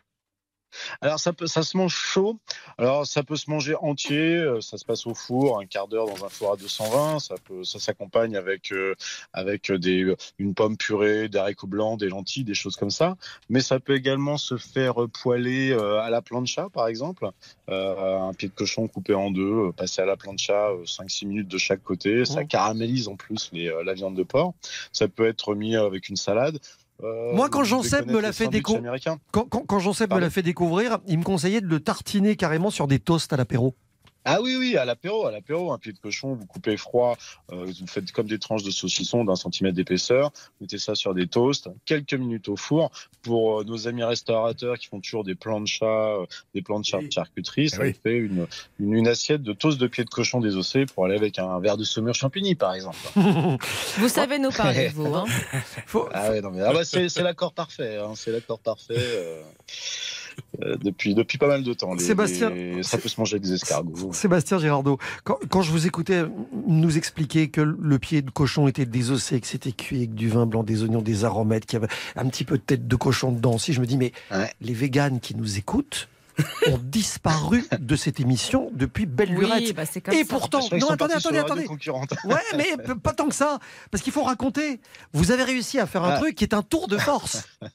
Alors ça peut, ça se mange chaud. Alors ça peut se manger entier. euh, Ça se passe au four, un quart d'heure dans un four à 220. Ça peut, ça s'accompagne avec euh, avec des une pomme purée, des haricots blancs, des lentilles, des choses comme ça. Mais ça peut également se faire poêler euh, à la plancha, par exemple. Euh, un pied de cochon coupé en deux, euh, passé à la plancha, 5-6 minutes de chaque côté. Ça caramélise en plus les, euh, la viande de porc. Ça peut être mis avec une salade. Euh, Moi, quand Jean Seb me l'a fait. Quand, me l'a fait découvrir, il me conseillait de le tartiner carrément sur des toasts à l'apéro. Ah oui, oui, à l'apéro, à l'apéro, un pied de cochon, vous coupez froid, euh, vous faites comme des tranches de saucisson d'un centimètre d'épaisseur, vous mettez ça sur des toasts, quelques minutes au four. Pour euh, nos amis restaurateurs qui font toujours des plans de chat, euh, des plans de char- charcuterie, ça oui. fait une, une, une assiette de toast de pied de cochon désossé pour aller avec un verre de saumure champigny, par exemple. [laughs] Vous savez nous parler, vous. Hein. [laughs] Ah ouais, non, mais, ah bah, c'est c'est l'accord parfait, hein, c'est l'accord parfait. Euh, depuis, depuis pas mal de temps. Les- Sébastien, les- ça peut se manger avec des escargots. Sébastien Girardot, quand, quand je vous écoutais nous expliquer que le pied de cochon était désossé, que c'était cuit avec du vin blanc, des oignons, des aromates, qu'il y avait un petit peu de tête de cochon dedans aussi, je me dis, mais les véganes qui nous écoutent [laughs] ont disparu de cette émission depuis belle Oui, lurette. bah, comme Et ça. pourtant, non, attendez, attendez, attendez. Ouais, mais [laughs] pas tant que ça, parce qu'il faut raconter. Vous avez réussi à faire un Ah. truc qui est un tour de force. [laughs]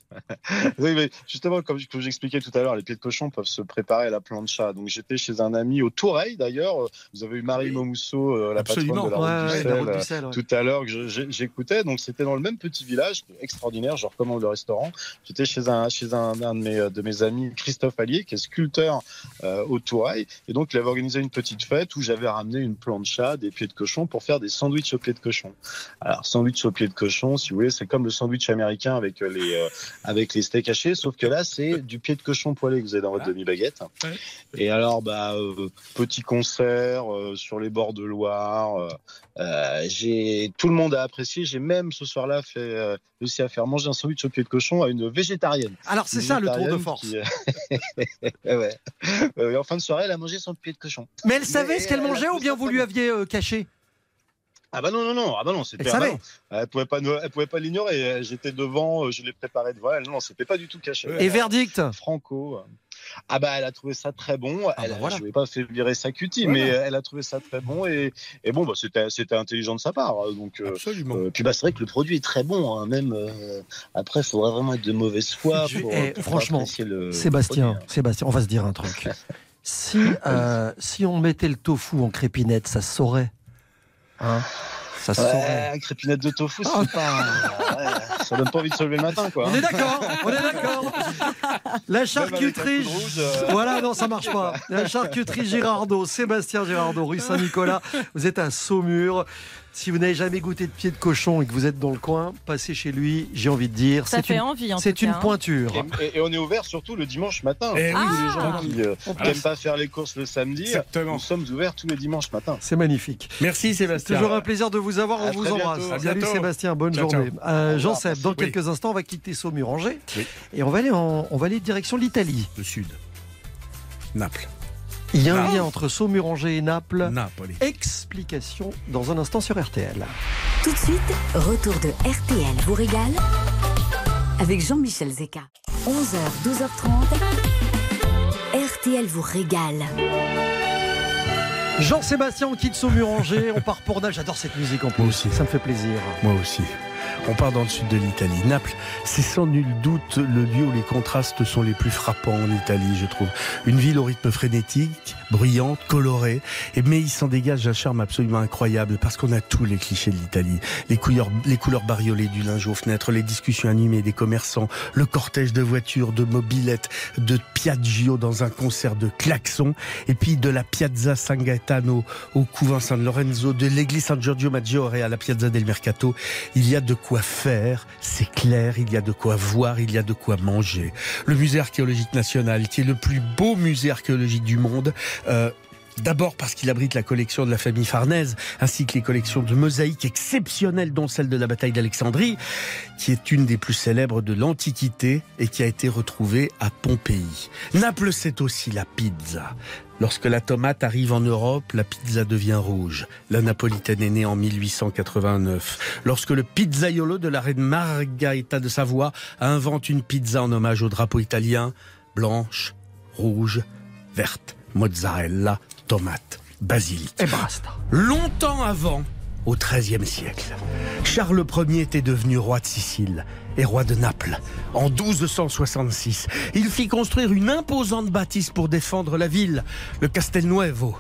Oui, mais justement, comme, comme j'expliquais tout à l'heure, les pieds de cochon peuvent se préparer à la plancha. Donc j'étais chez un ami au Toureil d'ailleurs. Euh, Vous avez eu Marie Momousseau, euh, la Absolument. patronne de la Ouais, route, ouais, du, la sel, route du euh, sel, ouais. tout à l'heure que j'écoutais. Donc c'était dans le même petit village, extraordinaire. Je recommande le restaurant. J'étais chez un chez un, un de mes de mes amis, Christophe Allier, qui est sculpteur euh, au Toureil. Et donc il avait organisé une petite fête où j'avais ramené une plancha, des pieds de cochon pour faire des sandwichs au pied de cochon. Alors sandwich au pied de cochon, si vous voulez, c'est comme le sandwich américain avec euh, les euh, avec les steaks hachés, sauf que là c'est du pied de cochon poêlé que vous avez dans votre demi baguette. Et alors bah euh, petit concert euh, sur les bords de Loire. euh, euh, j'ai tout le monde a apprécié. J'ai même ce soir-là fait euh, réussi à faire manger un sandwich au pied de cochon à une végétarienne. Alors, c'est ça, le tour de force. qui, euh, [laughs] ouais, ouais. Euh, en fin de soirée, elle a mangé son pied de cochon. Mais elle savait ce qu'elle mangeait ou bien vous lui aviez euh, caché? Ah bah non non non. Ah bah non c'était Elle ah bah non. elle pouvait pas elle pouvait pas l'ignorer. Euh, j'étais devant euh, je l'ai préparé devant elle non c'était pas du tout caché. Et verdict? Franco ah bah elle a trouvé ça très bon elle, bah voilà. je vais pas fait virer sa cutie Voilà. mais elle a trouvé ça très bon et, et bon bah c'était c'était intelligent de sa part hein, donc euh, Absolument. euh, puis bah c'est vrai que le produit est très bon hein, même euh, après il faudrait vraiment être de mauvaise foi Je- pour, eh, pour franchement, le Sébastien, produit, hein. Sébastien, on va se dire un truc. [laughs] Si, euh, si on mettait le tofu en crépinette, ça se saurait. Hein? Ça se saurait. Ouais, crépinette de tofu, Ah. c'est pas. ouais, ça donne pas envie de se lever le matin, quoi. On est d'accord, on est d'accord. La charcuterie, rouge, euh. voilà, non, ça marche pas. La charcuterie Girardot, Sébastien Girardot, rue Saint-Nicolas. Vous êtes à Saumur. Si vous n'avez jamais goûté de pied de cochon et que vous êtes dans le coin, passez chez lui. J'ai envie de dire, Ça c'est fait une, envie, en c'est une cas, hein. pointure. Et, et- et on est ouvert surtout le dimanche matin. Tous oui. les gens Ah. qui euh, Ah. n'aiment pas faire les courses le samedi, Exactement. nous sommes ouverts tous les dimanches matin. C'est magnifique. Merci Sébastien. Toujours un plaisir de vous avoir. On vous embrasse. bientôt. Salut bientôt. Sébastien, bonne Ciao, journée. ciao. Dans quelques instants, on va quitter Saumur-Angers Oui. et on va aller en, on va aller direction l'Italie. Le sud. Naples. Il y a un lien entre Saumur-Angers et Naples. Napoli. Explication dans un instant sur RTL. Tout de suite, retour de RTL vous régale avec Jean-Michel Zeka. 11h, 12h30. RTL vous régale. Jean-Sébastien, on quitte Saumur-Angers, on part pour Naples. J'adore cette musique en plus. Moi aussi. Ça me fait plaisir. Moi aussi. On part dans le sud de l'Italie. Naples, c'est sans nul doute le lieu où les contrastes sont les plus frappants en Italie, je trouve. Une ville au rythme frénétique, bruyante, colorée, mais il s'en dégage un charme absolument incroyable parce qu'on a tous les clichés de l'Italie. Les couleurs, les couleurs bariolées du linge aux fenêtres, les discussions animées des commerçants, le cortège de voitures, de mobilettes, de Piaggio dans un concert de klaxons, et puis de la Piazza San Gaetano au couvent San Lorenzo, de l'église San Giorgio Maggiore à la Piazza del Mercato. Il y a de quoi faire, c'est clair, il y a de quoi voir, il y a de quoi manger. Le musée archéologique national, qui est le plus beau musée archéologique du monde, euh, D'abord parce qu'il abrite la collection de la famille Farnèse, ainsi que les collections de mosaïques exceptionnelles, dont celle de la bataille d'Alexandrie, qui est une des plus célèbres de l'Antiquité et qui a été retrouvée à Pompéi. Naples, c'est aussi la pizza. Lorsque la tomate arrive en Europe, la pizza devient rouge. La napolitaine est née en 1889. Lorsque le pizzaiolo de la reine Margherita de Savoie invente une pizza en hommage au drapeau italien, blanche, rouge, verte, mozzarella, tomate, basilic. Et basta. Longtemps avant, au XIIIe siècle, Charles Ier était devenu roi de Sicile et roi de Naples. En 1266, il fit construire une imposante bâtisse pour défendre la ville, le Castelnuovo.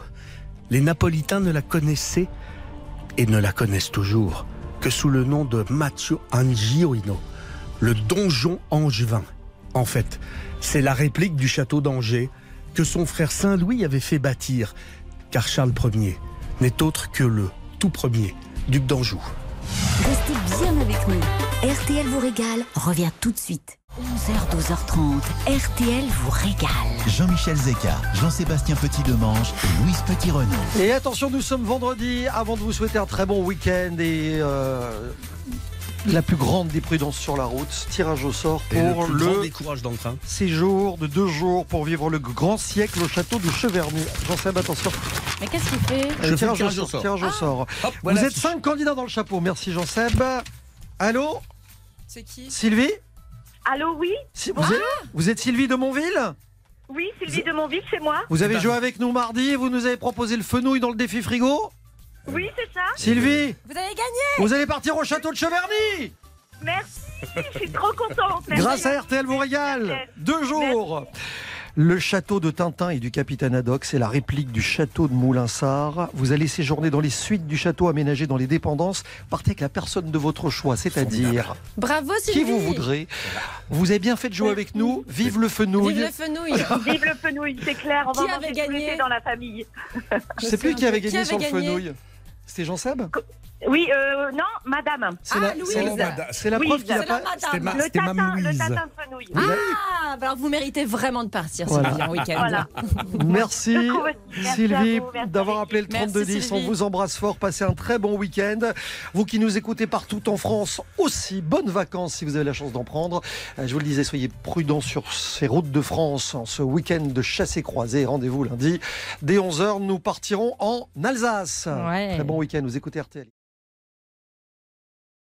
Les Napolitains ne la connaissaient et ne la connaissent toujours que sous le nom de Matteo Angioino, le donjon angevin. En fait, c'est la réplique du château d'Angers que son frère Saint-Louis avait fait bâtir, car Charles Ier n'est autre que le tout premier duc d'Anjou. Restez bien avec nous. RTL vous régale revient tout de suite. 11h, 12h30. RTL vous régale. Jean-Michel Zeka, Jean-Sébastien Petit-Demange et Louise Petit-Renaud. Et attention, nous sommes vendredi. Avant de vous souhaiter un très bon week-end et euh, la plus grande des prudences sur la route, tirage au sort Et le pour plus le, grand décourage dans le train. séjour de deux jours pour vivre le grand siècle au château de Cheverny. Jean-Seb, attention. Mais qu'est-ce qu'il fait Je tirage, le au tirage au sort. sort. tirage au sort. Hop, voilà vous êtes cinq candidats dans le chapeau. Merci Jean-Seb. Allô C'est qui Sylvie Allô, oui Si- vous, êtes, vous êtes Sylvie de Montville Oui, Sylvie de Montville, c'est moi. Vous avez joué avec nous mardi et vous nous avez proposé le fenouil dans le défi frigo Oui, c'est ça. Sylvie, Vous avez gagné vous allez partir au château de Cheverny Merci, je suis trop contente. Merci. Grâce à RTL vous régale Deux jours Le château de Tintin et du capitaine Haddock, c'est la réplique du château de Moulinsart. Vous allez séjourner dans les suites du château aménagé dans les dépendances. Partez avec la personne de votre choix, c'est-à-dire Bravo Sylvie qui vous voudrez. Vous avez bien fait de jouer avec nous. Vive le fenouil. Vive le fenouil Vive le fenouil, c'est clair, on Qui va avait gagné dans la famille. Je sais plus qui avait Qui gagné avait sur le fenouil. C'était Jean Seb Oui, euh, non, madame. C'est la, Louise. c'est la- la preuve qu'il a c'est la pas. C'était ma, Le Mme tatin, le fenouil. Ah, bah alors vous méritez vraiment de partir Voilà. Sylvie en week-end. Voilà. [laughs] Merci Sylvie d'avoir appelé le Merci, 3210. On vous embrasse fort. Passez un très bon week-end. Vous qui nous écoutez partout en France aussi, bonnes vacances si vous avez la chance d'en prendre. Euh, Je vous le disais, soyez prudents sur ces routes de France en ce week-end de chasse et croisée. Rendez-vous lundi. Dès 11h, nous partirons en Alsace. Ouais. Très bon week-end. Vous écoutez RTL.